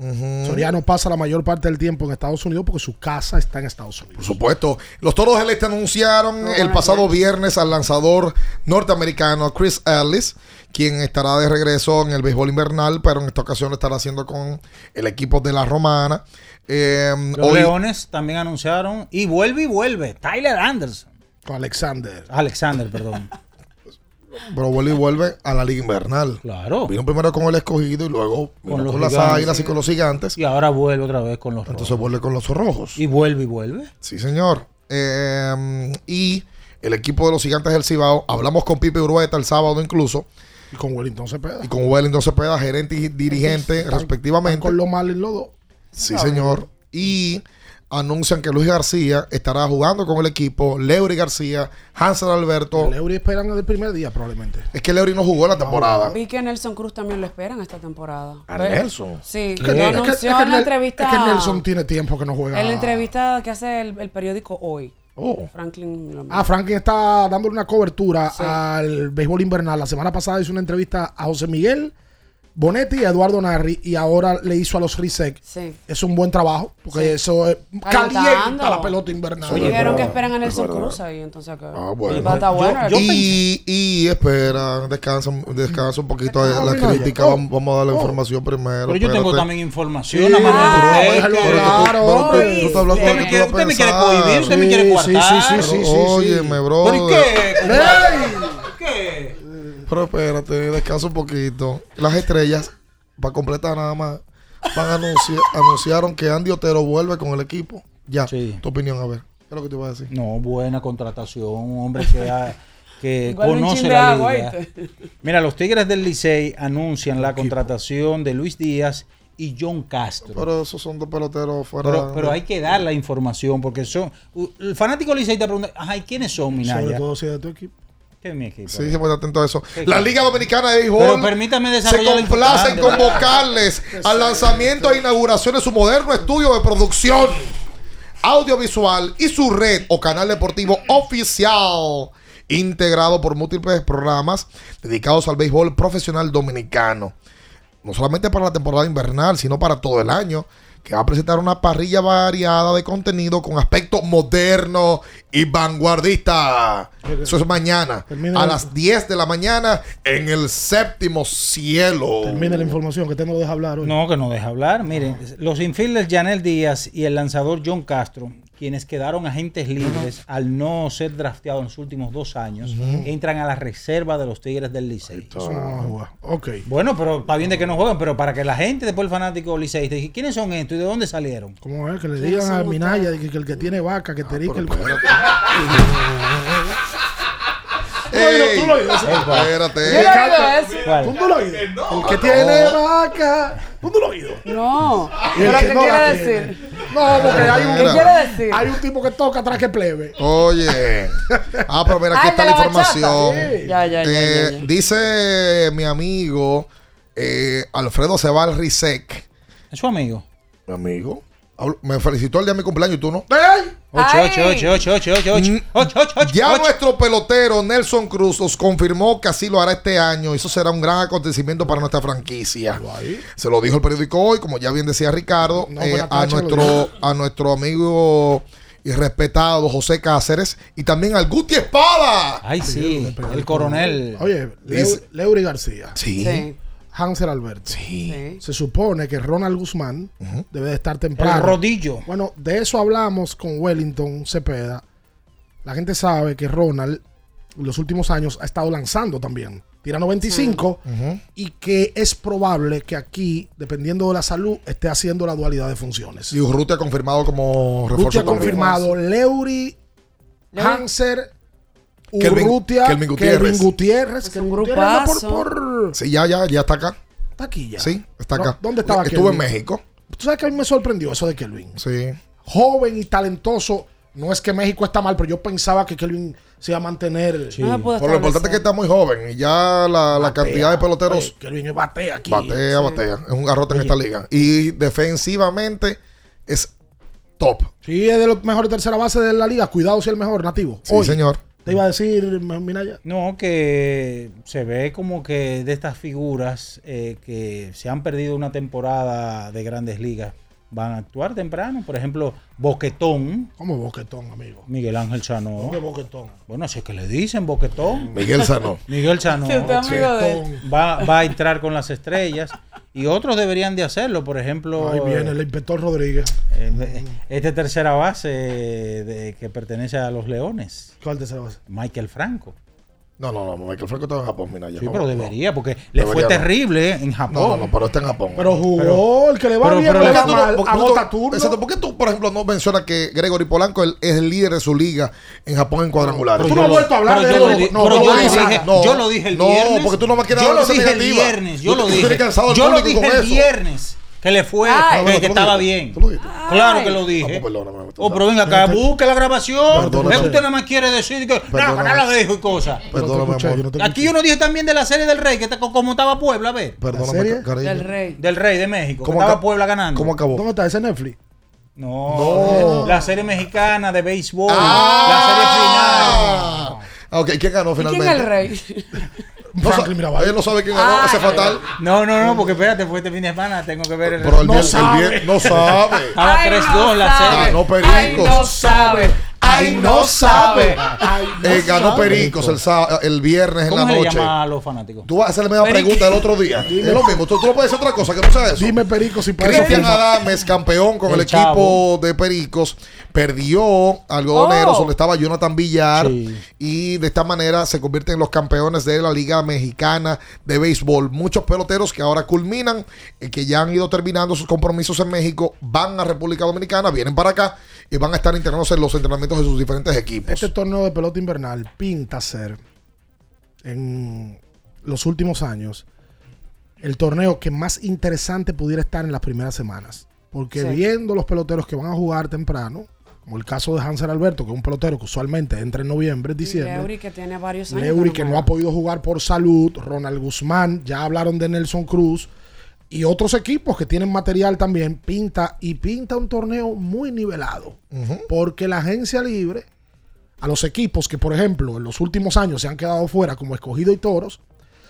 Soriano pasa la mayor parte del tiempo en Estados Unidos porque su casa está en Estados Unidos. Por supuesto. Los Toros del Este anunciaron el pasado viernes al lanzador norteamericano Chris Ellis, quien estará de regreso en el béisbol invernal, pero en esta ocasión lo estará haciendo con el equipo de la Romana. Eh, Los hoy- Leones también anunciaron y vuelve y vuelve. Tyler Anderson. Con Alexander. Alexander, perdón. pero vuelve y vuelve a la liga invernal. Claro. Vino primero con el escogido y luego vino con, los las águilas y con los gigantes. Y ahora vuelve otra vez con los rojos. Entonces vuelve con los rojos. Y vuelve y vuelve. Sí, señor. Eh, y el equipo de los gigantes del Cibao, hablamos con Pipe Urueta el sábado incluso. Y con Wellington Cepeda. Y con Wellington Cepeda, gerente y dirigente respectivamente. Con los males los dos. Sí, señor. Y anuncian que Luis García estará jugando con el equipo, Leury García, Hansel Alberto. Leury esperan desde el primer día probablemente. Es que Leury no jugó la temporada. Vi que Nelson Cruz también lo esperan esta temporada. ¿A Ve- Nelson? Sí, que- es que- anunció es que en la Nel- entrevista. Es que Nelson tiene tiempo que no juega. En la entrevista que hace el, el periódico Hoy. Oh. Franklin. Ah, Franklin está dándole una cobertura Sí. al béisbol invernal. La semana pasada hizo una entrevista a José Miguel Bonetti y a Eduardo Narri y ahora le hizo a los Risek. Sí. Es un buen trabajo porque Sí. eso es- Calentando. calienta la pelota invernal. Dijeron que esperan a Nelson Cruz ahí, entonces que Ah, bueno. va a estar bueno. y, y espera, descansa, descansa un poquito de la crítica. ya. Vamos, vamos a dar la información primero. Pero yo tengo también información. Sí, a manera de pero usted, pero tú- Tú estás hablando de me que quiere- tú Usted me quiere pensar. cohibir, usted me Sí, quiere sí, coartar. sí, sí, sí, Óyeme, bro. ¿Pero y qué? Pero espérate, descansa un poquito. Las estrellas, para completar nada más, van a anunciar, anunciaron que Andy Otero vuelve con el equipo. Ya, tu opinión, a ver. ¿Qué es lo que te iba a decir? No, buena contratación, un hombre que, ha- que conoce la agua, liga. Mira, los Tigres del Licey anuncian la contratación de Luis Díaz y John Castro. Pero esos son dos peloteros fuera. Pero, pero hay que dar la información porque son. El fanático Licey te pregunta, ajá, ¿y quiénes son, Minaya? Sobre todo si es de tu equipo. ¿Qué es mi equipo? Sí, se puede atento a eso. ¿Qué La? Liga Dominicana de Béisbol permítame se complace en información. convocarles al lanzamiento e inauguración de su moderno estudio de producción audiovisual y su red o canal deportivo oficial integrado por múltiples programas dedicados al béisbol profesional dominicano. No solamente para la temporada invernal, sino para todo el año, que va a presentar una parrilla variada de contenido con aspecto moderno y vanguardista. Eso es mañana, Termina a el- las 10 de la mañana, en el séptimo cielo. Termina la información que tengo que dejar hablar hoy. No, que no deja hablar. Miren, los infielders Janel Díaz y el lanzador John Castro, quienes quedaron agentes libres al no ser drafteados en los últimos dos años, entran a la reserva de los Tigres del Licey. No. Bueno, pero está bien de que no jueguen, pero para que la gente, después el fanático Licey, te diga, ¿quiénes son estos y de dónde salieron? ¿Cómo es? Que le digan a Minaya que, que el que tiene vaca, Ah, que te rique el Ey, tú lo oíste. espérate. ¿Tú no lo? El que tiene vaca. ¿Tú no lo oído? No. ¿Pero qué no quiere decir? No, porque hay un, ¿Qué quiere decir? hay un tipo que toca atrás que plebe. Oye. Ah, pero mira, aquí está la la información. Sí. Ya, ya, ya, Eh, ya, ya. Dice mi amigo eh, Alfredo Cebal Risek. ¿Es su amigo? Mi amigo. Me felicitó el día de mi cumpleaños y tú no. ¡Ey! 8, Ya nuestro pelotero Nelson Cruz nos confirmó que así lo hará este año. Eso será un gran acontecimiento para nuestra franquicia. Se lo dijo el periódico hoy, como ya bien decía Ricardo, eh, a, nuestro, a nuestro amigo y respetado José Cáceres y también al Guti Espada. Ay, sí, el, coronel. Oye, Leury García. sí. sí. Hansel Alberto. Sí. Se supone que Ronald Guzmán debe de estar temprano. El rodillo. Bueno, de eso hablamos con Wellington Cepeda. La gente sabe que Ronald en los últimos años ha estado lanzando también. Tira 95 y que es probable que aquí, dependiendo de la salud, esté haciendo la dualidad de funciones. Y Urrutia ha confirmado como refuerzo. Rutia ha también. confirmado Leury, Hanser, Urrutia, Kelvin Kelvin Gutiérrez. Kelvin Gutiérrez anda por, grupazo. por- Sí, ya, ya, ya está acá. Está aquí ya. Sí, está No, acá. ¿Dónde estaba Estuvo en? México. Tú sabes que a mí me sorprendió eso de Kelvin. Sí. Joven y talentoso. No es que México está mal, pero yo pensaba que Kelvin se iba a mantener. No me puedo Por lo importante es que está muy joven y ya la, la cantidad de peloteros Oye, Kelvin batea aquí. batea, batea. Es un garrote en esta liga. Y defensivamente es top. Sí, es de los mejores tercera base de la liga. Cuidado si es el mejor nativo. Sí, Hoy, señor. Te iba a decir, Minaya. No, que se ve como que de estas figuras eh, que se han perdido una temporada de grandes ligas, van a actuar temprano. Por ejemplo, Boquetón. ¿Cómo Boquetón, amigo? Miguel Ángel Sanó. ¿Dónde Boquetón? Bueno, así es que le dicen Boquetón. Miguel Sanó. Miguel Sanó. Sí, es. Va, va a entrar con las estrellas. Y otros deberían de hacerlo. Por ejemplo, Ahí viene el inspector Rodríguez. eh, este tercera base de, que pertenece a los Leones. ¿Cuál tercera base? Michael Franco. No, no, no, Michael Franco estaba en Japón, mira. Sí, pero debería, porque le fue no. terrible en Japón. No, no, no, pero está en Japón. Pero jugó, Pero- el que le va pero- bien, pero le va no- mal, ¿Por qué tú- agota turno. Exacto, ¿por qué tú, por ejemplo, no mencionas que Gregory Polanco es el líder de su liga en Japón en cuadrangulares? Tú no has vuelto a hablar de yo él. No, no, yo no, lo no, dije, no. yo lo dije el No, viernes. porque tú no me quieres Yo lo dije el viernes, yo lo dije. Yo lo dije el viernes. Que le fue, Ay. que, lo estaba bien. tú lo dijiste. Claro que lo dije. No, pues perdóname, Oh, pero venga acá, busque la grabación. Perdóname. Es que usted nada más quiere decir que no, no la dejo y cosas. Perdóname, escuché, amor. yo no te Aquí yo no dije también de la serie del Rey, que está, como estaba Puebla, a ver. Perdóname, serie? ca- cariño. Del rey. Del Rey de México, que ¿Cómo estaba Puebla ganando. ¿Cómo acabó? ¿Dónde está ese Netflix? No, No. la serie mexicana de béisbol, Ah. Ah, ok, ¿quién ganó ¿Y quién finalmente? es el rey? No Franklin Mirabal. Él no sabe quién ganó, Ah. ese fatal. la. No, no, no, porque espérate, fue este fin de semana, tengo que ver el Pero el No bien, el sabe. bien- no sabe. Estaba Ay, 3-2 la sabe. serie. Ganó Ay, Pericos. no sabe. Ay, no sabe. Ay, no Eh, ganó sabe. Pericos el, el viernes en la ¿Cómo se noche. llama a los fanáticos? Tú vas a hacerle la misma Perico. pregunta el otro día. Es lo mismo. Tú, tú no puedes decir otra cosa que no sea eso. Dime, Perico, si Cristian. Adames, campeón con el, El equipo de Pericos, perdió algodoneros Oh. donde estaba Jonathan Villar Sí. y de esta manera se convierten en los campeones de la Liga Mexicana de Béisbol. Muchos peloteros que ahora culminan, eh, que ya han ido terminando sus compromisos en México, van a República Dominicana, vienen para acá y van a estar internándose en los entrenamientos de sus diferentes equipos. Este torneo de pelota invernal pinta ser, en los últimos años, el torneo que más interesante pudiera estar en las primeras semanas. Porque Sí. viendo los peloteros que van a jugar temprano, como el caso de Hansel Alberto, que es un pelotero que usualmente entra en noviembre, Y diciembre. Leury que tiene varios años. Leury que no ha podido jugar por salud, Ronald Guzmán, ya hablaron de Nelson Cruz y otros equipos que tienen material también, pinta y pinta un torneo muy nivelado, porque la agencia libre a los equipos que por ejemplo en los últimos años se han quedado fuera como Escogido y Toros,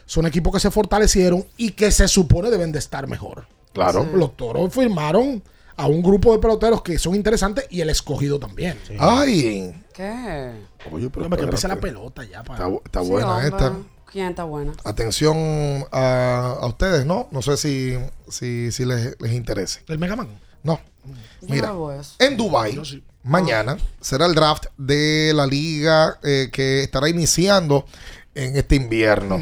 son equipos que se fortalecieron y que se supone deben de estar mejor. Claro. Los Toros firmaron a un grupo de peloteros que son interesantes y el Escogido también. Ay, ¿Qué? oye, pero Hombre, que empiece la pelota ya. Está, Para... está Sí, buena hombre. esta. ¿Quién está buena? Atención a, a ustedes, ¿no? No sé si, si, si les, les interese. ¿El Megaman? No. Yo Mira, no eso. en Dubai sí. mañana será el draft de la liga eh, que estará iniciando en este invierno.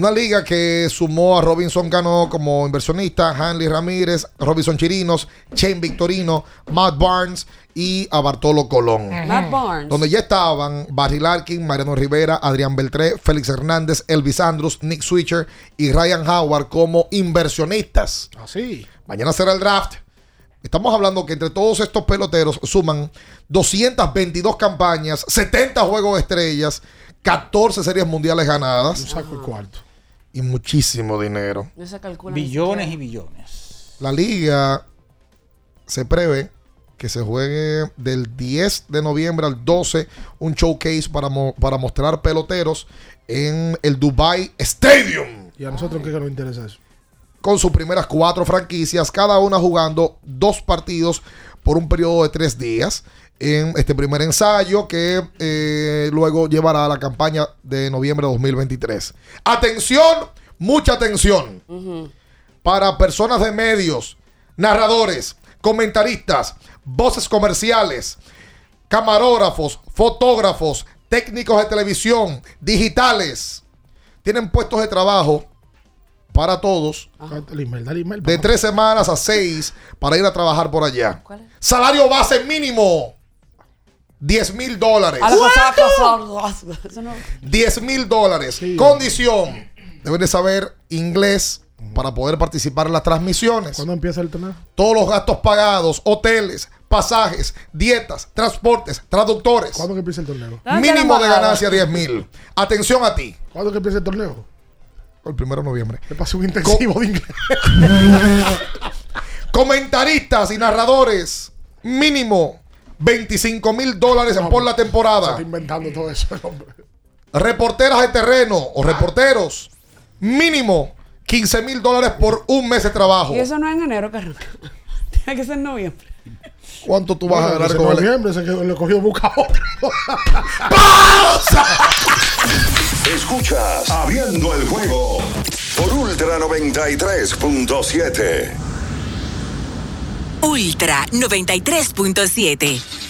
Una liga que sumó a Robinson Cano como inversionista, Hanley Ramírez, Robinson Chirinos, Shane Victorino, Matt Barnes y a Bartolo Colón. Matt Barnes. Donde ya estaban Barry Larkin, Mariano Rivera, Adrián Beltré, Félix Hernández, Elvis Andrus, Nick Switcher y Ryan Howard como inversionistas. Así. Mañana será el draft. Estamos hablando que entre todos estos peloteros suman 222 campañas, 70 juegos de estrellas, 14 series mundiales Un ganadas saco de cuarto. Y muchísimo dinero. Billones y billones. La liga se prevé que se juegue del 10 de noviembre al 12 un showcase para, mo- para mostrar peloteros en el Dubai Stadium. ¿Y a nosotros qué que nos interesa eso? con sus primeras cuatro franquicias, cada una jugando dos partidos por un periodo de tres días en este primer ensayo que eh, luego llevará a la campaña de noviembre de 2023. Atención, mucha atención para personas de medios, narradores, comentaristas, voces comerciales, camarógrafos, fotógrafos, técnicos de televisión, digitales. Tienen puestos de trabajo para todos Dale email, dale email. de tres semanas a seis para ir a trabajar por allá. Salario base mínimo. 10 mil dólares. A la cosa- cosa- eso no- 10 mil dólares. Sí. Condición. Deben de saber inglés para poder participar en las transmisiones. ¿Cuándo empieza el torneo? Todos los gastos pagados, hoteles, pasajes, dietas, transportes, traductores. ¿Cuándo que empieza el torneo? ¿Dónde Mínimo de ganancia 10 mil. Atención a ti. ¿Cuándo que empieza el torneo? El primero de noviembre. Me pasó un intensivo de inglés. Comentaristas y narradores. Mínimo 25 mil dólares por la Se temporada. está inventando todo eso, el hombre. Reporteras de terreno o reporteros. Mínimo 15 mil dólares por un mes de trabajo. Y eso no es en enero arranca. Hay que ser en noviembre. ¿Cuánto tú vas a ganar con noviembre, ese que le cogió busca otro. Escuchas Abriendo el juego por Ultra 93.7. Ultra 93.7.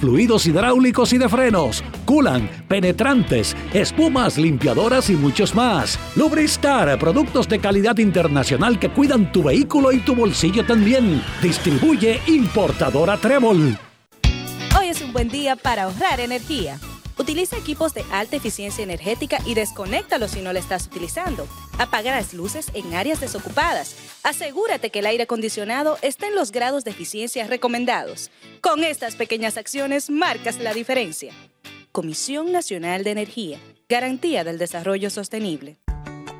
fluidos hidráulicos y de frenos, culan, penetrantes, espumas, limpiadoras y muchos más. Lubristar, productos de calidad internacional que cuidan tu vehículo y tu bolsillo también. Distribuye importadora Trébol. Hoy es un buen día para ahorrar energía. Utiliza equipos de alta eficiencia energética y desconéctalos si no lo estás utilizando. Apaga las luces en áreas desocupadas. Asegúrate que el aire acondicionado esté en los grados de eficiencia recomendados. Con estas pequeñas acciones marcas la diferencia. Comisión Nacional de Energía. Garantía del Desarrollo Sostenible.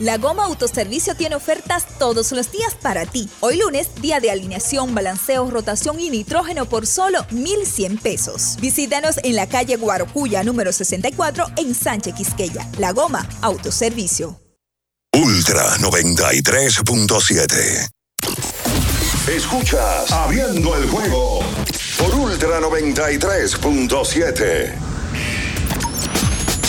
La Goma Autoservicio tiene ofertas todos los días para ti. Hoy lunes, día de alineación, balanceo, rotación y nitrógeno por solo 1,100 pesos. Visítanos en la calle Guarocuya, número 64, en Sánchez Quisqueya. La Goma Autoservicio. Ultra 93.7. Escuchas Abriendo el juego por Ultra 93.7.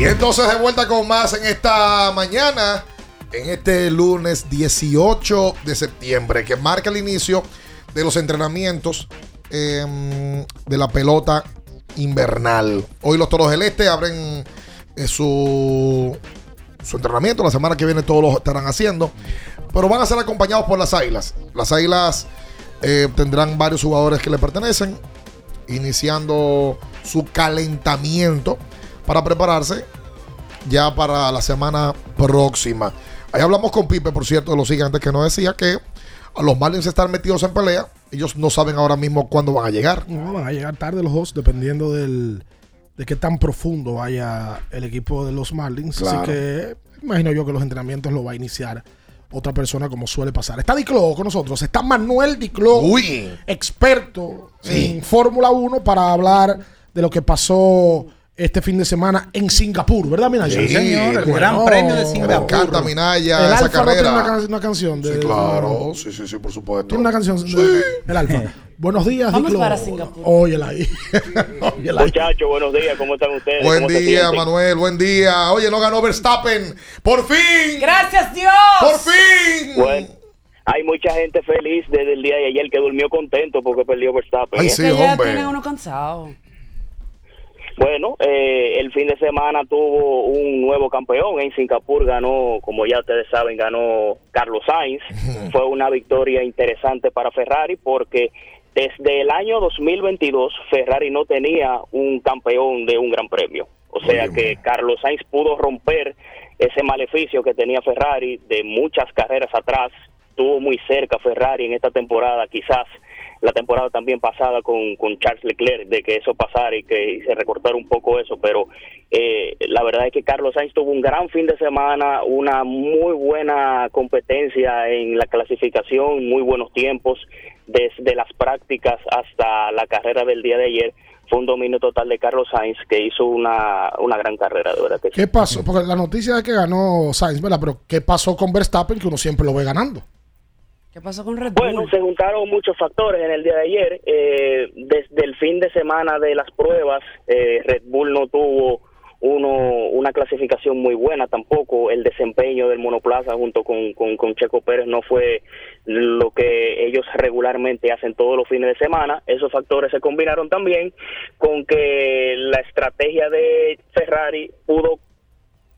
Y entonces de vuelta con más en esta mañana, en este lunes 18 de septiembre, que marca el inicio de los entrenamientos eh, de la pelota invernal. Hoy los Toros del Este abren eh, su, su entrenamiento, la semana que viene todos lo estarán haciendo, pero van a ser acompañados por las Águilas. Las Águilas eh, tendrán varios jugadores que le pertenecen, iniciando su calentamiento para prepararse ya para la semana próxima. Ahí hablamos con Pipe, por cierto, de los gigantes que nos decía que a los Marlins están metidos en pelea. Ellos no saben ahora mismo cuándo van a llegar. No, van a llegar tarde los dos, dependiendo del, de qué tan profundo vaya el equipo de los Marlins. Claro. Así que imagino yo que los entrenamientos lo va a iniciar otra persona como suele pasar. Está Diclo con nosotros, está Manuel Diclo, experto en Fórmula 1 para hablar de lo que pasó este fin de semana en Singapur, ¿verdad, Minaya? Sí, señor, el Gran Premio de Singapur. Me encanta Minaya, El esa Alfa no carrera. tiene una, can- una canción de... Sí, claro, sí, sí, sí, por supuesto. Tiene una canción de- del Alfa. Buenos días, Vamos Diclo. para Singapur. Óyela ahí. Óyela ahí. Muchachos, buenos días, ¿cómo están ustedes? Buen ¿Cómo se día? Manuel, buen día. Oye, no ganó Verstappen. ¡Por fin! ¡Gracias, Dios! ¡Por fin! Bueno, hay mucha gente feliz desde el día de ayer que durmió contento porque perdió Verstappen. Ay, sí, que ya hombre. tienen uno cansado. Bueno, eh, el fin de semana tuvo un nuevo campeón en Singapur, ganó, como ya ustedes saben, ganó Carlos Sainz. Fue una victoria interesante para Ferrari porque desde el año 2022 Ferrari no tenía un campeón de un gran premio. O sea que Carlos Sainz pudo romper ese maleficio que tenía Ferrari de muchas carreras atrás. Estuvo muy cerca Ferrari en esta temporada, quizás la temporada también pasada con, con Charles Leclerc, de que eso pasara y que se recortara un poco eso, pero eh, la verdad es que Carlos Sainz tuvo un gran fin de semana, una muy buena competencia en la clasificación, muy buenos tiempos, desde las prácticas hasta la carrera del día de ayer. Fue un dominio total de Carlos Sainz que hizo una, una gran carrera, de verdad. ¿Qué pasó? Porque la noticia es que ganó Sainz, ¿verdad? Pero ¿qué pasó con Verstappen que uno siempre lo ve ganando? ¿Qué pasó con Red Bull? Bueno, se juntaron muchos factores en el día de ayer. Eh, desde el fin de semana de las pruebas, eh, Red Bull no tuvo uno, una clasificación muy buena tampoco. El desempeño del monoplaza junto con, con, con Checo Pérez no fue lo que ellos regularmente hacen todos los fines de semana. Esos factores se combinaron también con que la estrategia de Ferrari pudo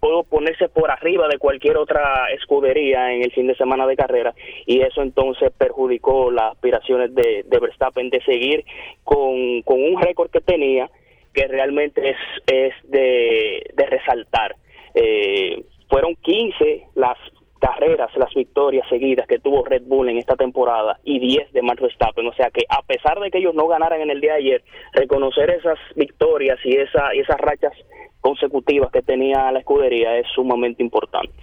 pudo ponerse por arriba de cualquier otra escudería en el fin de semana de carrera y eso entonces perjudicó las aspiraciones de, de Verstappen de seguir con, con un récord que tenía que realmente es, es de, de resaltar. Eh, fueron 15 las carreras, las victorias seguidas que tuvo Red Bull en esta temporada y 10 de Max Verstappen. O sea que a pesar de que ellos no ganaran en el día de ayer, reconocer esas victorias y, esa, y esas rachas consecutivas que tenía la escudería es sumamente importante.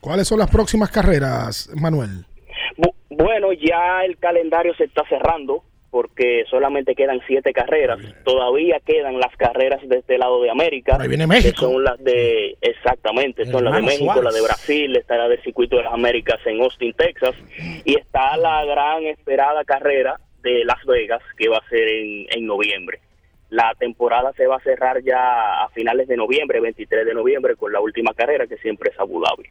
¿Cuáles son las próximas carreras, Manuel? Bu- bueno, ya el calendario se está cerrando porque solamente quedan siete carreras. Todavía quedan las carreras de este lado de América. Ahí viene México. Que son las de, exactamente, son las de México, Suárez. la de Brasil, está la del Circuito de las Américas en Austin, Texas. Y está la gran esperada carrera de Las Vegas que va a ser en, en noviembre. La temporada se va a cerrar ya a finales de noviembre, 23 de noviembre, con la última carrera que siempre es Abu Dhabi.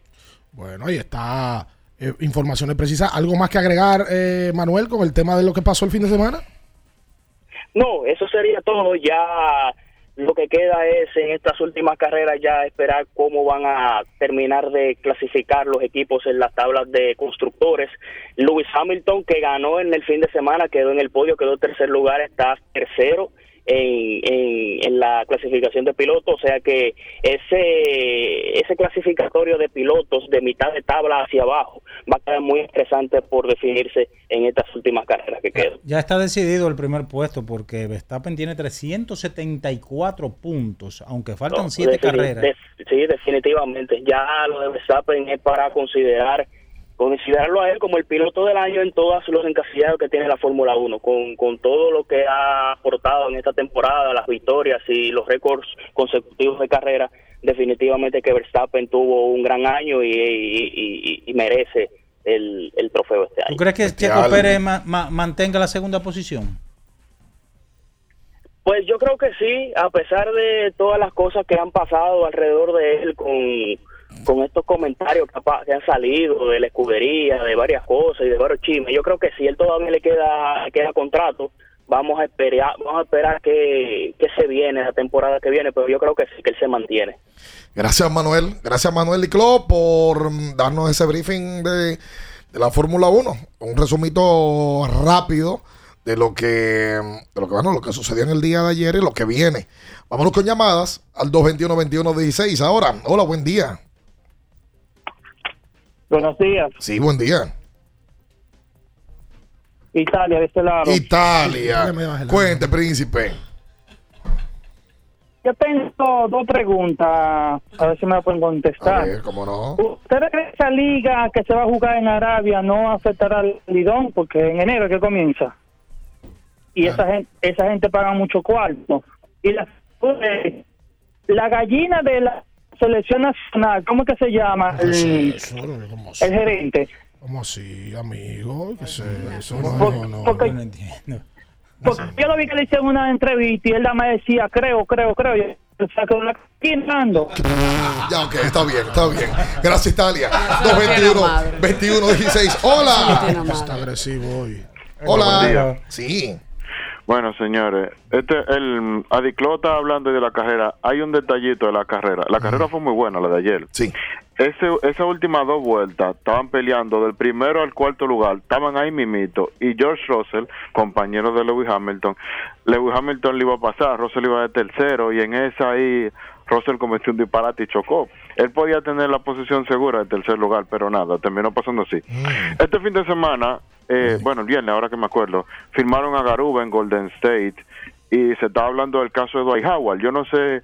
Bueno, ahí está. eh, informaciones precisas. ¿Algo más que agregar, eh, Manuel, con el tema de lo que pasó el fin de semana? No, eso sería todo. Ya lo que queda es en estas últimas carreras ya esperar cómo van a terminar de clasificar los equipos en las tablas de constructores. Lewis Hamilton, que ganó en el fin de semana, quedó en el podio, quedó tercer lugar, está tercero en, en, en la clasificación de pilotos, o sea que ese ese clasificatorio de pilotos de mitad de tabla hacia abajo va a quedar muy interesante por definirse en estas últimas carreras que quedan. Ya está decidido el primer puesto porque Verstappen tiene 374 puntos, aunque faltan No, 7 defini- carreras. sí, definitivamente. Ya lo de Verstappen es para considerar considerarlo a él como el piloto del año en todos los encasillados que tiene la Fórmula 1, con, con todo lo que ha aportado en esta temporada, las victorias y los récords consecutivos de carrera, definitivamente que Verstappen tuvo un gran año y, y- y- y merece el, el trofeo este ¿Tú año. crees que Checo Pérez ma- ma- mantenga la segunda posición? Pues yo creo que sí, a pesar de todas las cosas que han pasado alrededor de él con, con estos comentarios que, han salido de la escudería, de varias cosas y de varios chismes, yo creo que sí, él todavía le queda, queda contrato. Vamos a esperar, vamos a esperar que, que se viene la temporada que viene, pero yo creo que sí, que él se mantiene. Gracias, Manuel. Gracias, Manuel Licló, por mm, darnos ese briefing de, de la Fórmula 1. Un resumito rápido de lo que de lo que bueno, lo que sucedió en el día de ayer y lo que viene. Vámonos con llamadas al 221-21-16. Ahora, hola, buen día. Buenos días. Sí, buen día. Italia, de este lado. Italia. Cuente, príncipe. yo tengo dos preguntas, a ver si me la pueden contestar. A ver, ¿cómo no? ¿Ustedes creen que esa liga que se va a jugar en Arabia no afectará al Lidón? Porque en enero es que comienza. Y esa gente, esa gente paga mucho cuarto. Y la, eh, la gallina de la selección nacional, ¿cómo es que se llama? El, el gerente. ¿Cómo así, amigo? ¿Qué es eso? Por- No, no, porque- no entiendo. Porque yo lo vi que le hicieron una entrevista y él más decía, creo, creo, creo. Y yo sacó la quinando. Ya, ok, está bien, está bien. Gracias, Italia. 221 21 16. Hola. Está agresivo hoy. Hola. Sí. Bueno, señores, este el Adiclo está hablando de la carrera. Hay un detallito de la carrera. La carrera fue muy buena, la de ayer. Sí. Ese, esas últimas dos vueltas estaban peleando del primero al cuarto lugar. Estaban ahí mimito. Y George Russell, compañero de Lewis Hamilton, Lewis Hamilton le iba a pasar, Russell iba de tercero. Y en esa ahí Russell cometió un disparate y chocó. Él podía tener la posición segura de tercer lugar, pero nada, terminó pasando así. Este fin de semana, eh, bueno, el viernes, ahora que me acuerdo, firmaron a Garuba en Golden State y se estaba hablando del caso de Dwight Howard. Yo no sé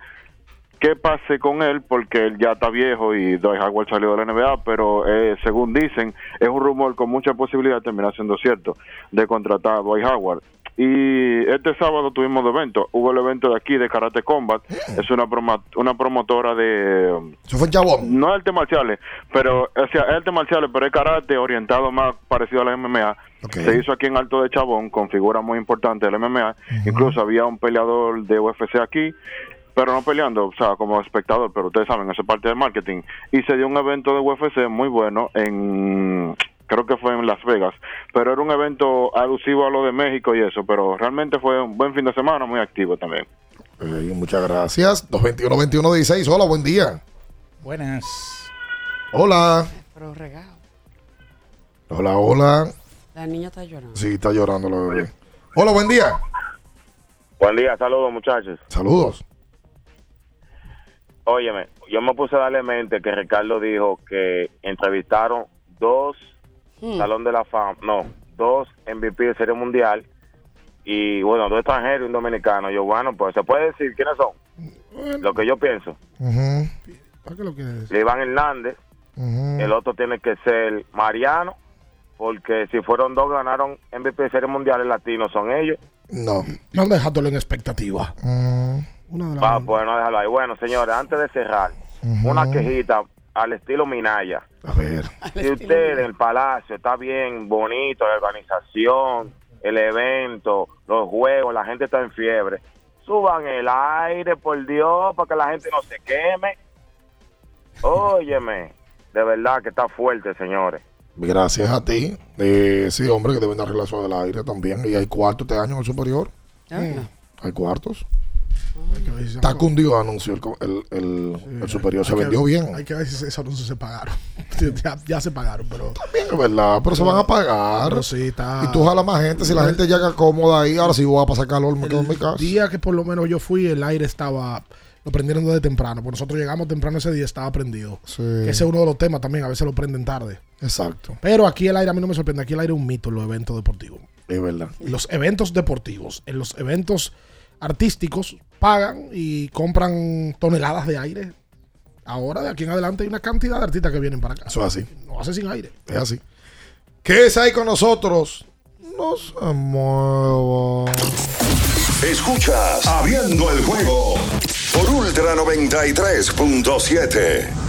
qué pase con él porque él ya está viejo y Dwight Howard salió de la NBA, pero eh, según dicen, es un rumor con mucha posibilidad de terminar siendo cierto de contratar a Dwight Howard. Y este sábado tuvimos dos eventos. Hubo el evento de aquí de Karate Combat. Es una, promo- una promotora de... Eso fue Chabón. No es artes marciales, pero o sea, es artes marciales, pero es karate orientado más parecido a la MMA. Se hizo aquí en Alto de Chabón con figuras muy importantes del MMA. Incluso había un peleador de UFC aquí, pero no peleando, o sea, como espectador, pero ustedes saben, eso es parte del marketing. Y se dio un evento de UFC muy bueno en creo que fue en Las Vegas, pero era un evento alusivo a lo de México y eso, pero realmente fue un buen fin de semana, muy activo también. Eh, muchas gracias. 221 21 16. Hola, buen día. Buenas. Hola. Pero regalo. Hola, hola. La niña está llorando. Sí, está llorando la bebé. Hola, buen día. Buen día, saludos muchachos. Saludos. Óyeme, yo me puse a darle mente que Ricardo dijo que entrevistaron dos Salón de la Fama, no, dos MVP de Serie Mundial y bueno, dos extranjeros y un dominicano. Yo, bueno, pues se puede decir quiénes son. Lo que yo pienso. ¿Para qué lo quieres Iván Hernández, el otro tiene que ser Mariano, porque si fueron dos ganaron MVP de Serie Mundial, el latino son ellos. No. No dejándolo en expectativa. Una de las- Ah, pues no déjalo ahí. Bueno, señores, antes de cerrar, una quejita al estilo Minaya. A ver. Si usted en el palacio está bien bonito, la organización, el evento, los juegos, la gente está en fiebre, suban el aire, por Dios, para que la gente no se queme. Óyeme, de verdad que está fuerte, señores. Gracias a ti. Eh, sí, hombre, que deben arreglar eso del aire también. Y hay cuartos este año en el superior. Ah. Hay cuartos. Está cundido, el, el, el- el superior. Se Hay que- vendió bien. Hay que ver si esos anuncios se pagaron. ya, ya se pagaron, pero. Es verdad, pero se van a pagar. Pero sí, está- Y tú jalas más gente. Si la gente llega cómoda ahí, ahora sí voy a pasar calor, me quedo en mi casa. día que por lo menos yo fui, el aire estaba. Lo prendieron desde temprano. Porque nosotros llegamos temprano ese día, estaba prendido. Que ese es uno de los temas también. A veces lo prenden tarde. Exacto. Pero aquí el aire a mí no me sorprende. Aquí el aire es un mito en los eventos deportivos. Es verdad. Los eventos deportivos, en los eventos artísticos, pagan y compran toneladas de aire. Ahora, de aquí en adelante, hay una cantidad de artistas que vienen para acá. Eso es así. No hace sin aire. Es así. ¿Qué es ahí con nosotros? No se mueva. Escuchas Abriendo el juego por Ultra 93.7.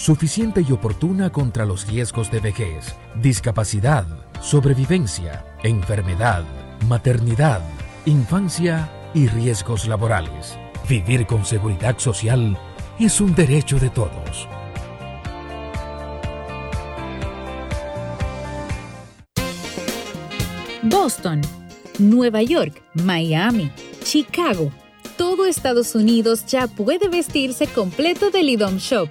suficiente y oportuna contra los riesgos de vejez, discapacidad, sobrevivencia, enfermedad, maternidad, infancia y riesgos laborales. Vivir con seguridad social es un derecho de todos. Boston, Nueva York, Miami, Chicago. todo Estados Unidos ya puede vestirse completo del IDOM Shop.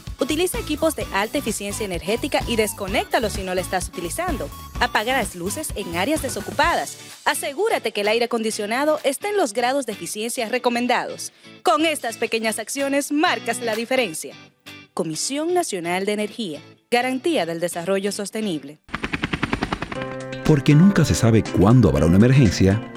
Utiliza equipos de alta eficiencia energética y desconéctalos si no lo estás utilizando. Apaga las luces en áreas desocupadas. Asegúrate que el aire acondicionado esté en los grados de eficiencia recomendados. Con estas pequeñas acciones marcas la diferencia. Comisión Nacional de Energía. Garantía del Desarrollo Sostenible. Porque nunca se sabe cuándo habrá una emergencia,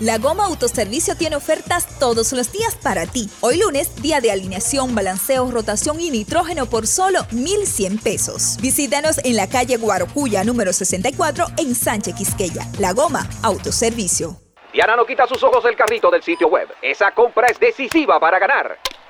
La Goma Autoservicio tiene ofertas todos los días para ti. Hoy lunes, día de alineación, balanceo, rotación y nitrógeno por solo 1,100 pesos. Visítanos en la calle Guarocuya, número 64, en Sánchez Quisqueya. La Goma Autoservicio. Diana no quita sus ojos del carrito del sitio web. Esa compra es decisiva para ganar.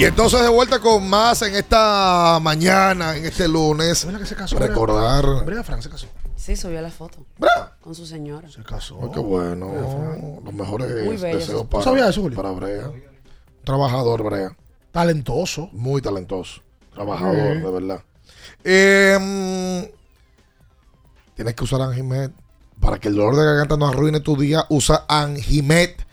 Y entonces de vuelta con más en esta mañana, en este lunes. Recordar. Brea Fran se casó. Sí, subió la foto. Con su señora. Se casó. Ay, qué bueno. Los mejores Muy deseos para. ¿Sabía eso, Julio? para Brea. Trabajador, Brea. Talentoso. Muy talentoso. Trabajador, Sí. de verdad. Eh, tienes que usar Anjimet. Para que el dolor de garganta no arruine tu día, usa Anjimet.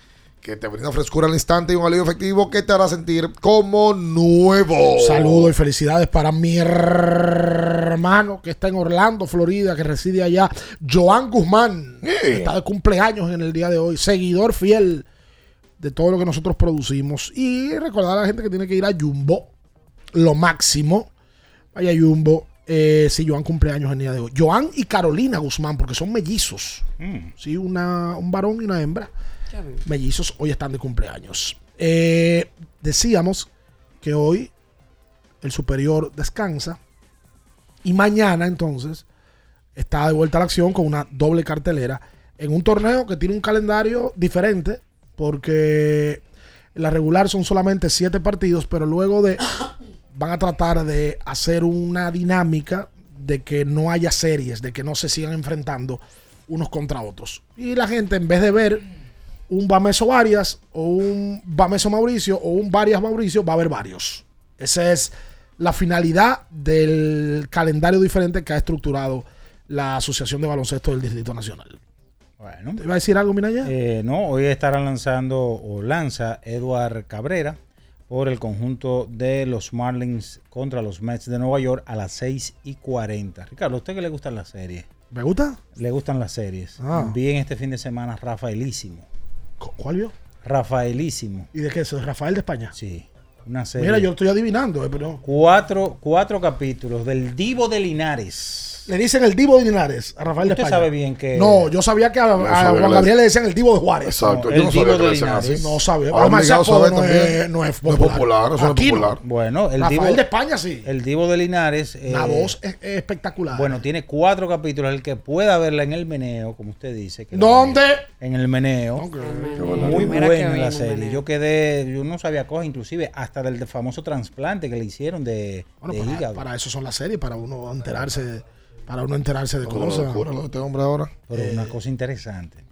Que te brinda frescura al instante y un alivio efectivo que te hará sentir como nuevo. Saludos y felicidades para mi hermano que está en Orlando, Florida, que reside allá, Joan Guzmán. que Está de cumpleaños en el día de hoy, seguidor fiel de todo lo que nosotros producimos. Y recordar a la gente que tiene que ir a Jumbo, lo máximo. Vaya Jumbo, eh, si Joan cumpleaños en el día de hoy. Joan y Carolina Guzmán, porque son mellizos. Sí, una, un varón y una hembra. Mellizos hoy están de cumpleaños. Eh, decíamos que hoy el superior descansa y mañana entonces está de vuelta a la acción con una doble cartelera en un torneo que tiene un calendario diferente porque la regular son solamente siete partidos, pero luego de van a tratar de hacer una dinámica de que no haya series, de que no se sigan enfrentando unos contra otros. Y la gente en vez de ver un Bameso Varias o un Bameso Mauricio o un Varias Mauricio, va a haber varios. Esa es la finalidad del calendario diferente que ha estructurado la Asociación de Baloncesto del Distrito Nacional. Bueno. ¿Te iba a decir algo, Minaya? Eh, no, hoy estarán lanzando o lanza Eduard Cabrera por el conjunto de los Marlins contra los Mets de Nueva York a las 6 y 40. Ricardo, ¿a usted que le gustan las series? ¿Me gusta? Le gustan las series. Ah. Vi en este fin de semana Rafaelísimo. ¿Cuál vio? Rafaelísimo. ¿Y de qué es eso? ¿Rafael de España? Sí. Una serie. Mira, yo estoy adivinando, eh, pero. Cuatro, cuatro capítulos del Divo de Linares. Le dicen el Divo de Linares a Rafael de Usted España. sabe bien que- No, yo sabía que a, Juan Gabriel le- decían el Divo de Juárez. Exacto, No, yo el no Divo sabía que de le decían Linares. así. No sabía. Ahora Además, me saber no también. es, no es No es popular. popular, no es Aquí popular. Bueno, el Rafael Divo de España sí. El Divo de Linares. eh, La voz es, es espectacular. Bueno, tiene cuatro capítulos. El que pueda verla en el meneo, como usted dice. que ¿Dónde? En el meneo. Muy Mira que buena la serie. Yo quedé, yo no sabía cosas, inclusive hasta del famoso trasplante que le hicieron de, Bueno, de para, hígado. para eso son las series, para uno enterarse, para uno enterarse de Una cosas. locura lo de este hombre ahora. Pero una cosa interesante.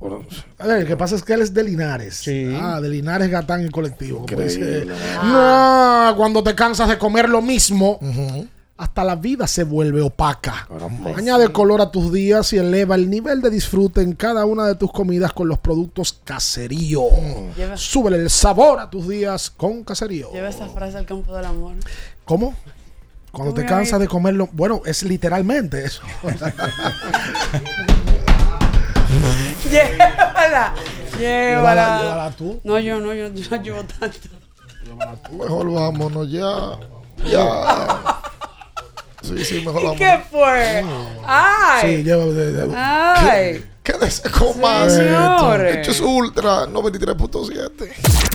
A ver, lo que pasa es que él es de Linares. Sí. Ah, de Linares Gatán y colectivo. como dice. No, cuando te cansas de comer lo mismo, hasta la vida se vuelve opaca. Añade color a tus días y eleva el nivel de disfrute en cada una de tus comidas con los productos caserío. Lleva, Súbele el sabor a tus días con caserío. lleva esa frase al campo del amor. ¿Cómo? Cuando te cansas de comerlo, bueno, es literalmente eso. Llévala. Llévala. Llévala, llévala tú. No, yo no, yo, yo no llevo tanto. Mejor vámonos ya. Ya. Sí, sí, mejor ¿Y vámonos. qué fue? Ay. Sí, de- de- Ay. Quédese con más. Esto es Ultra 93.7.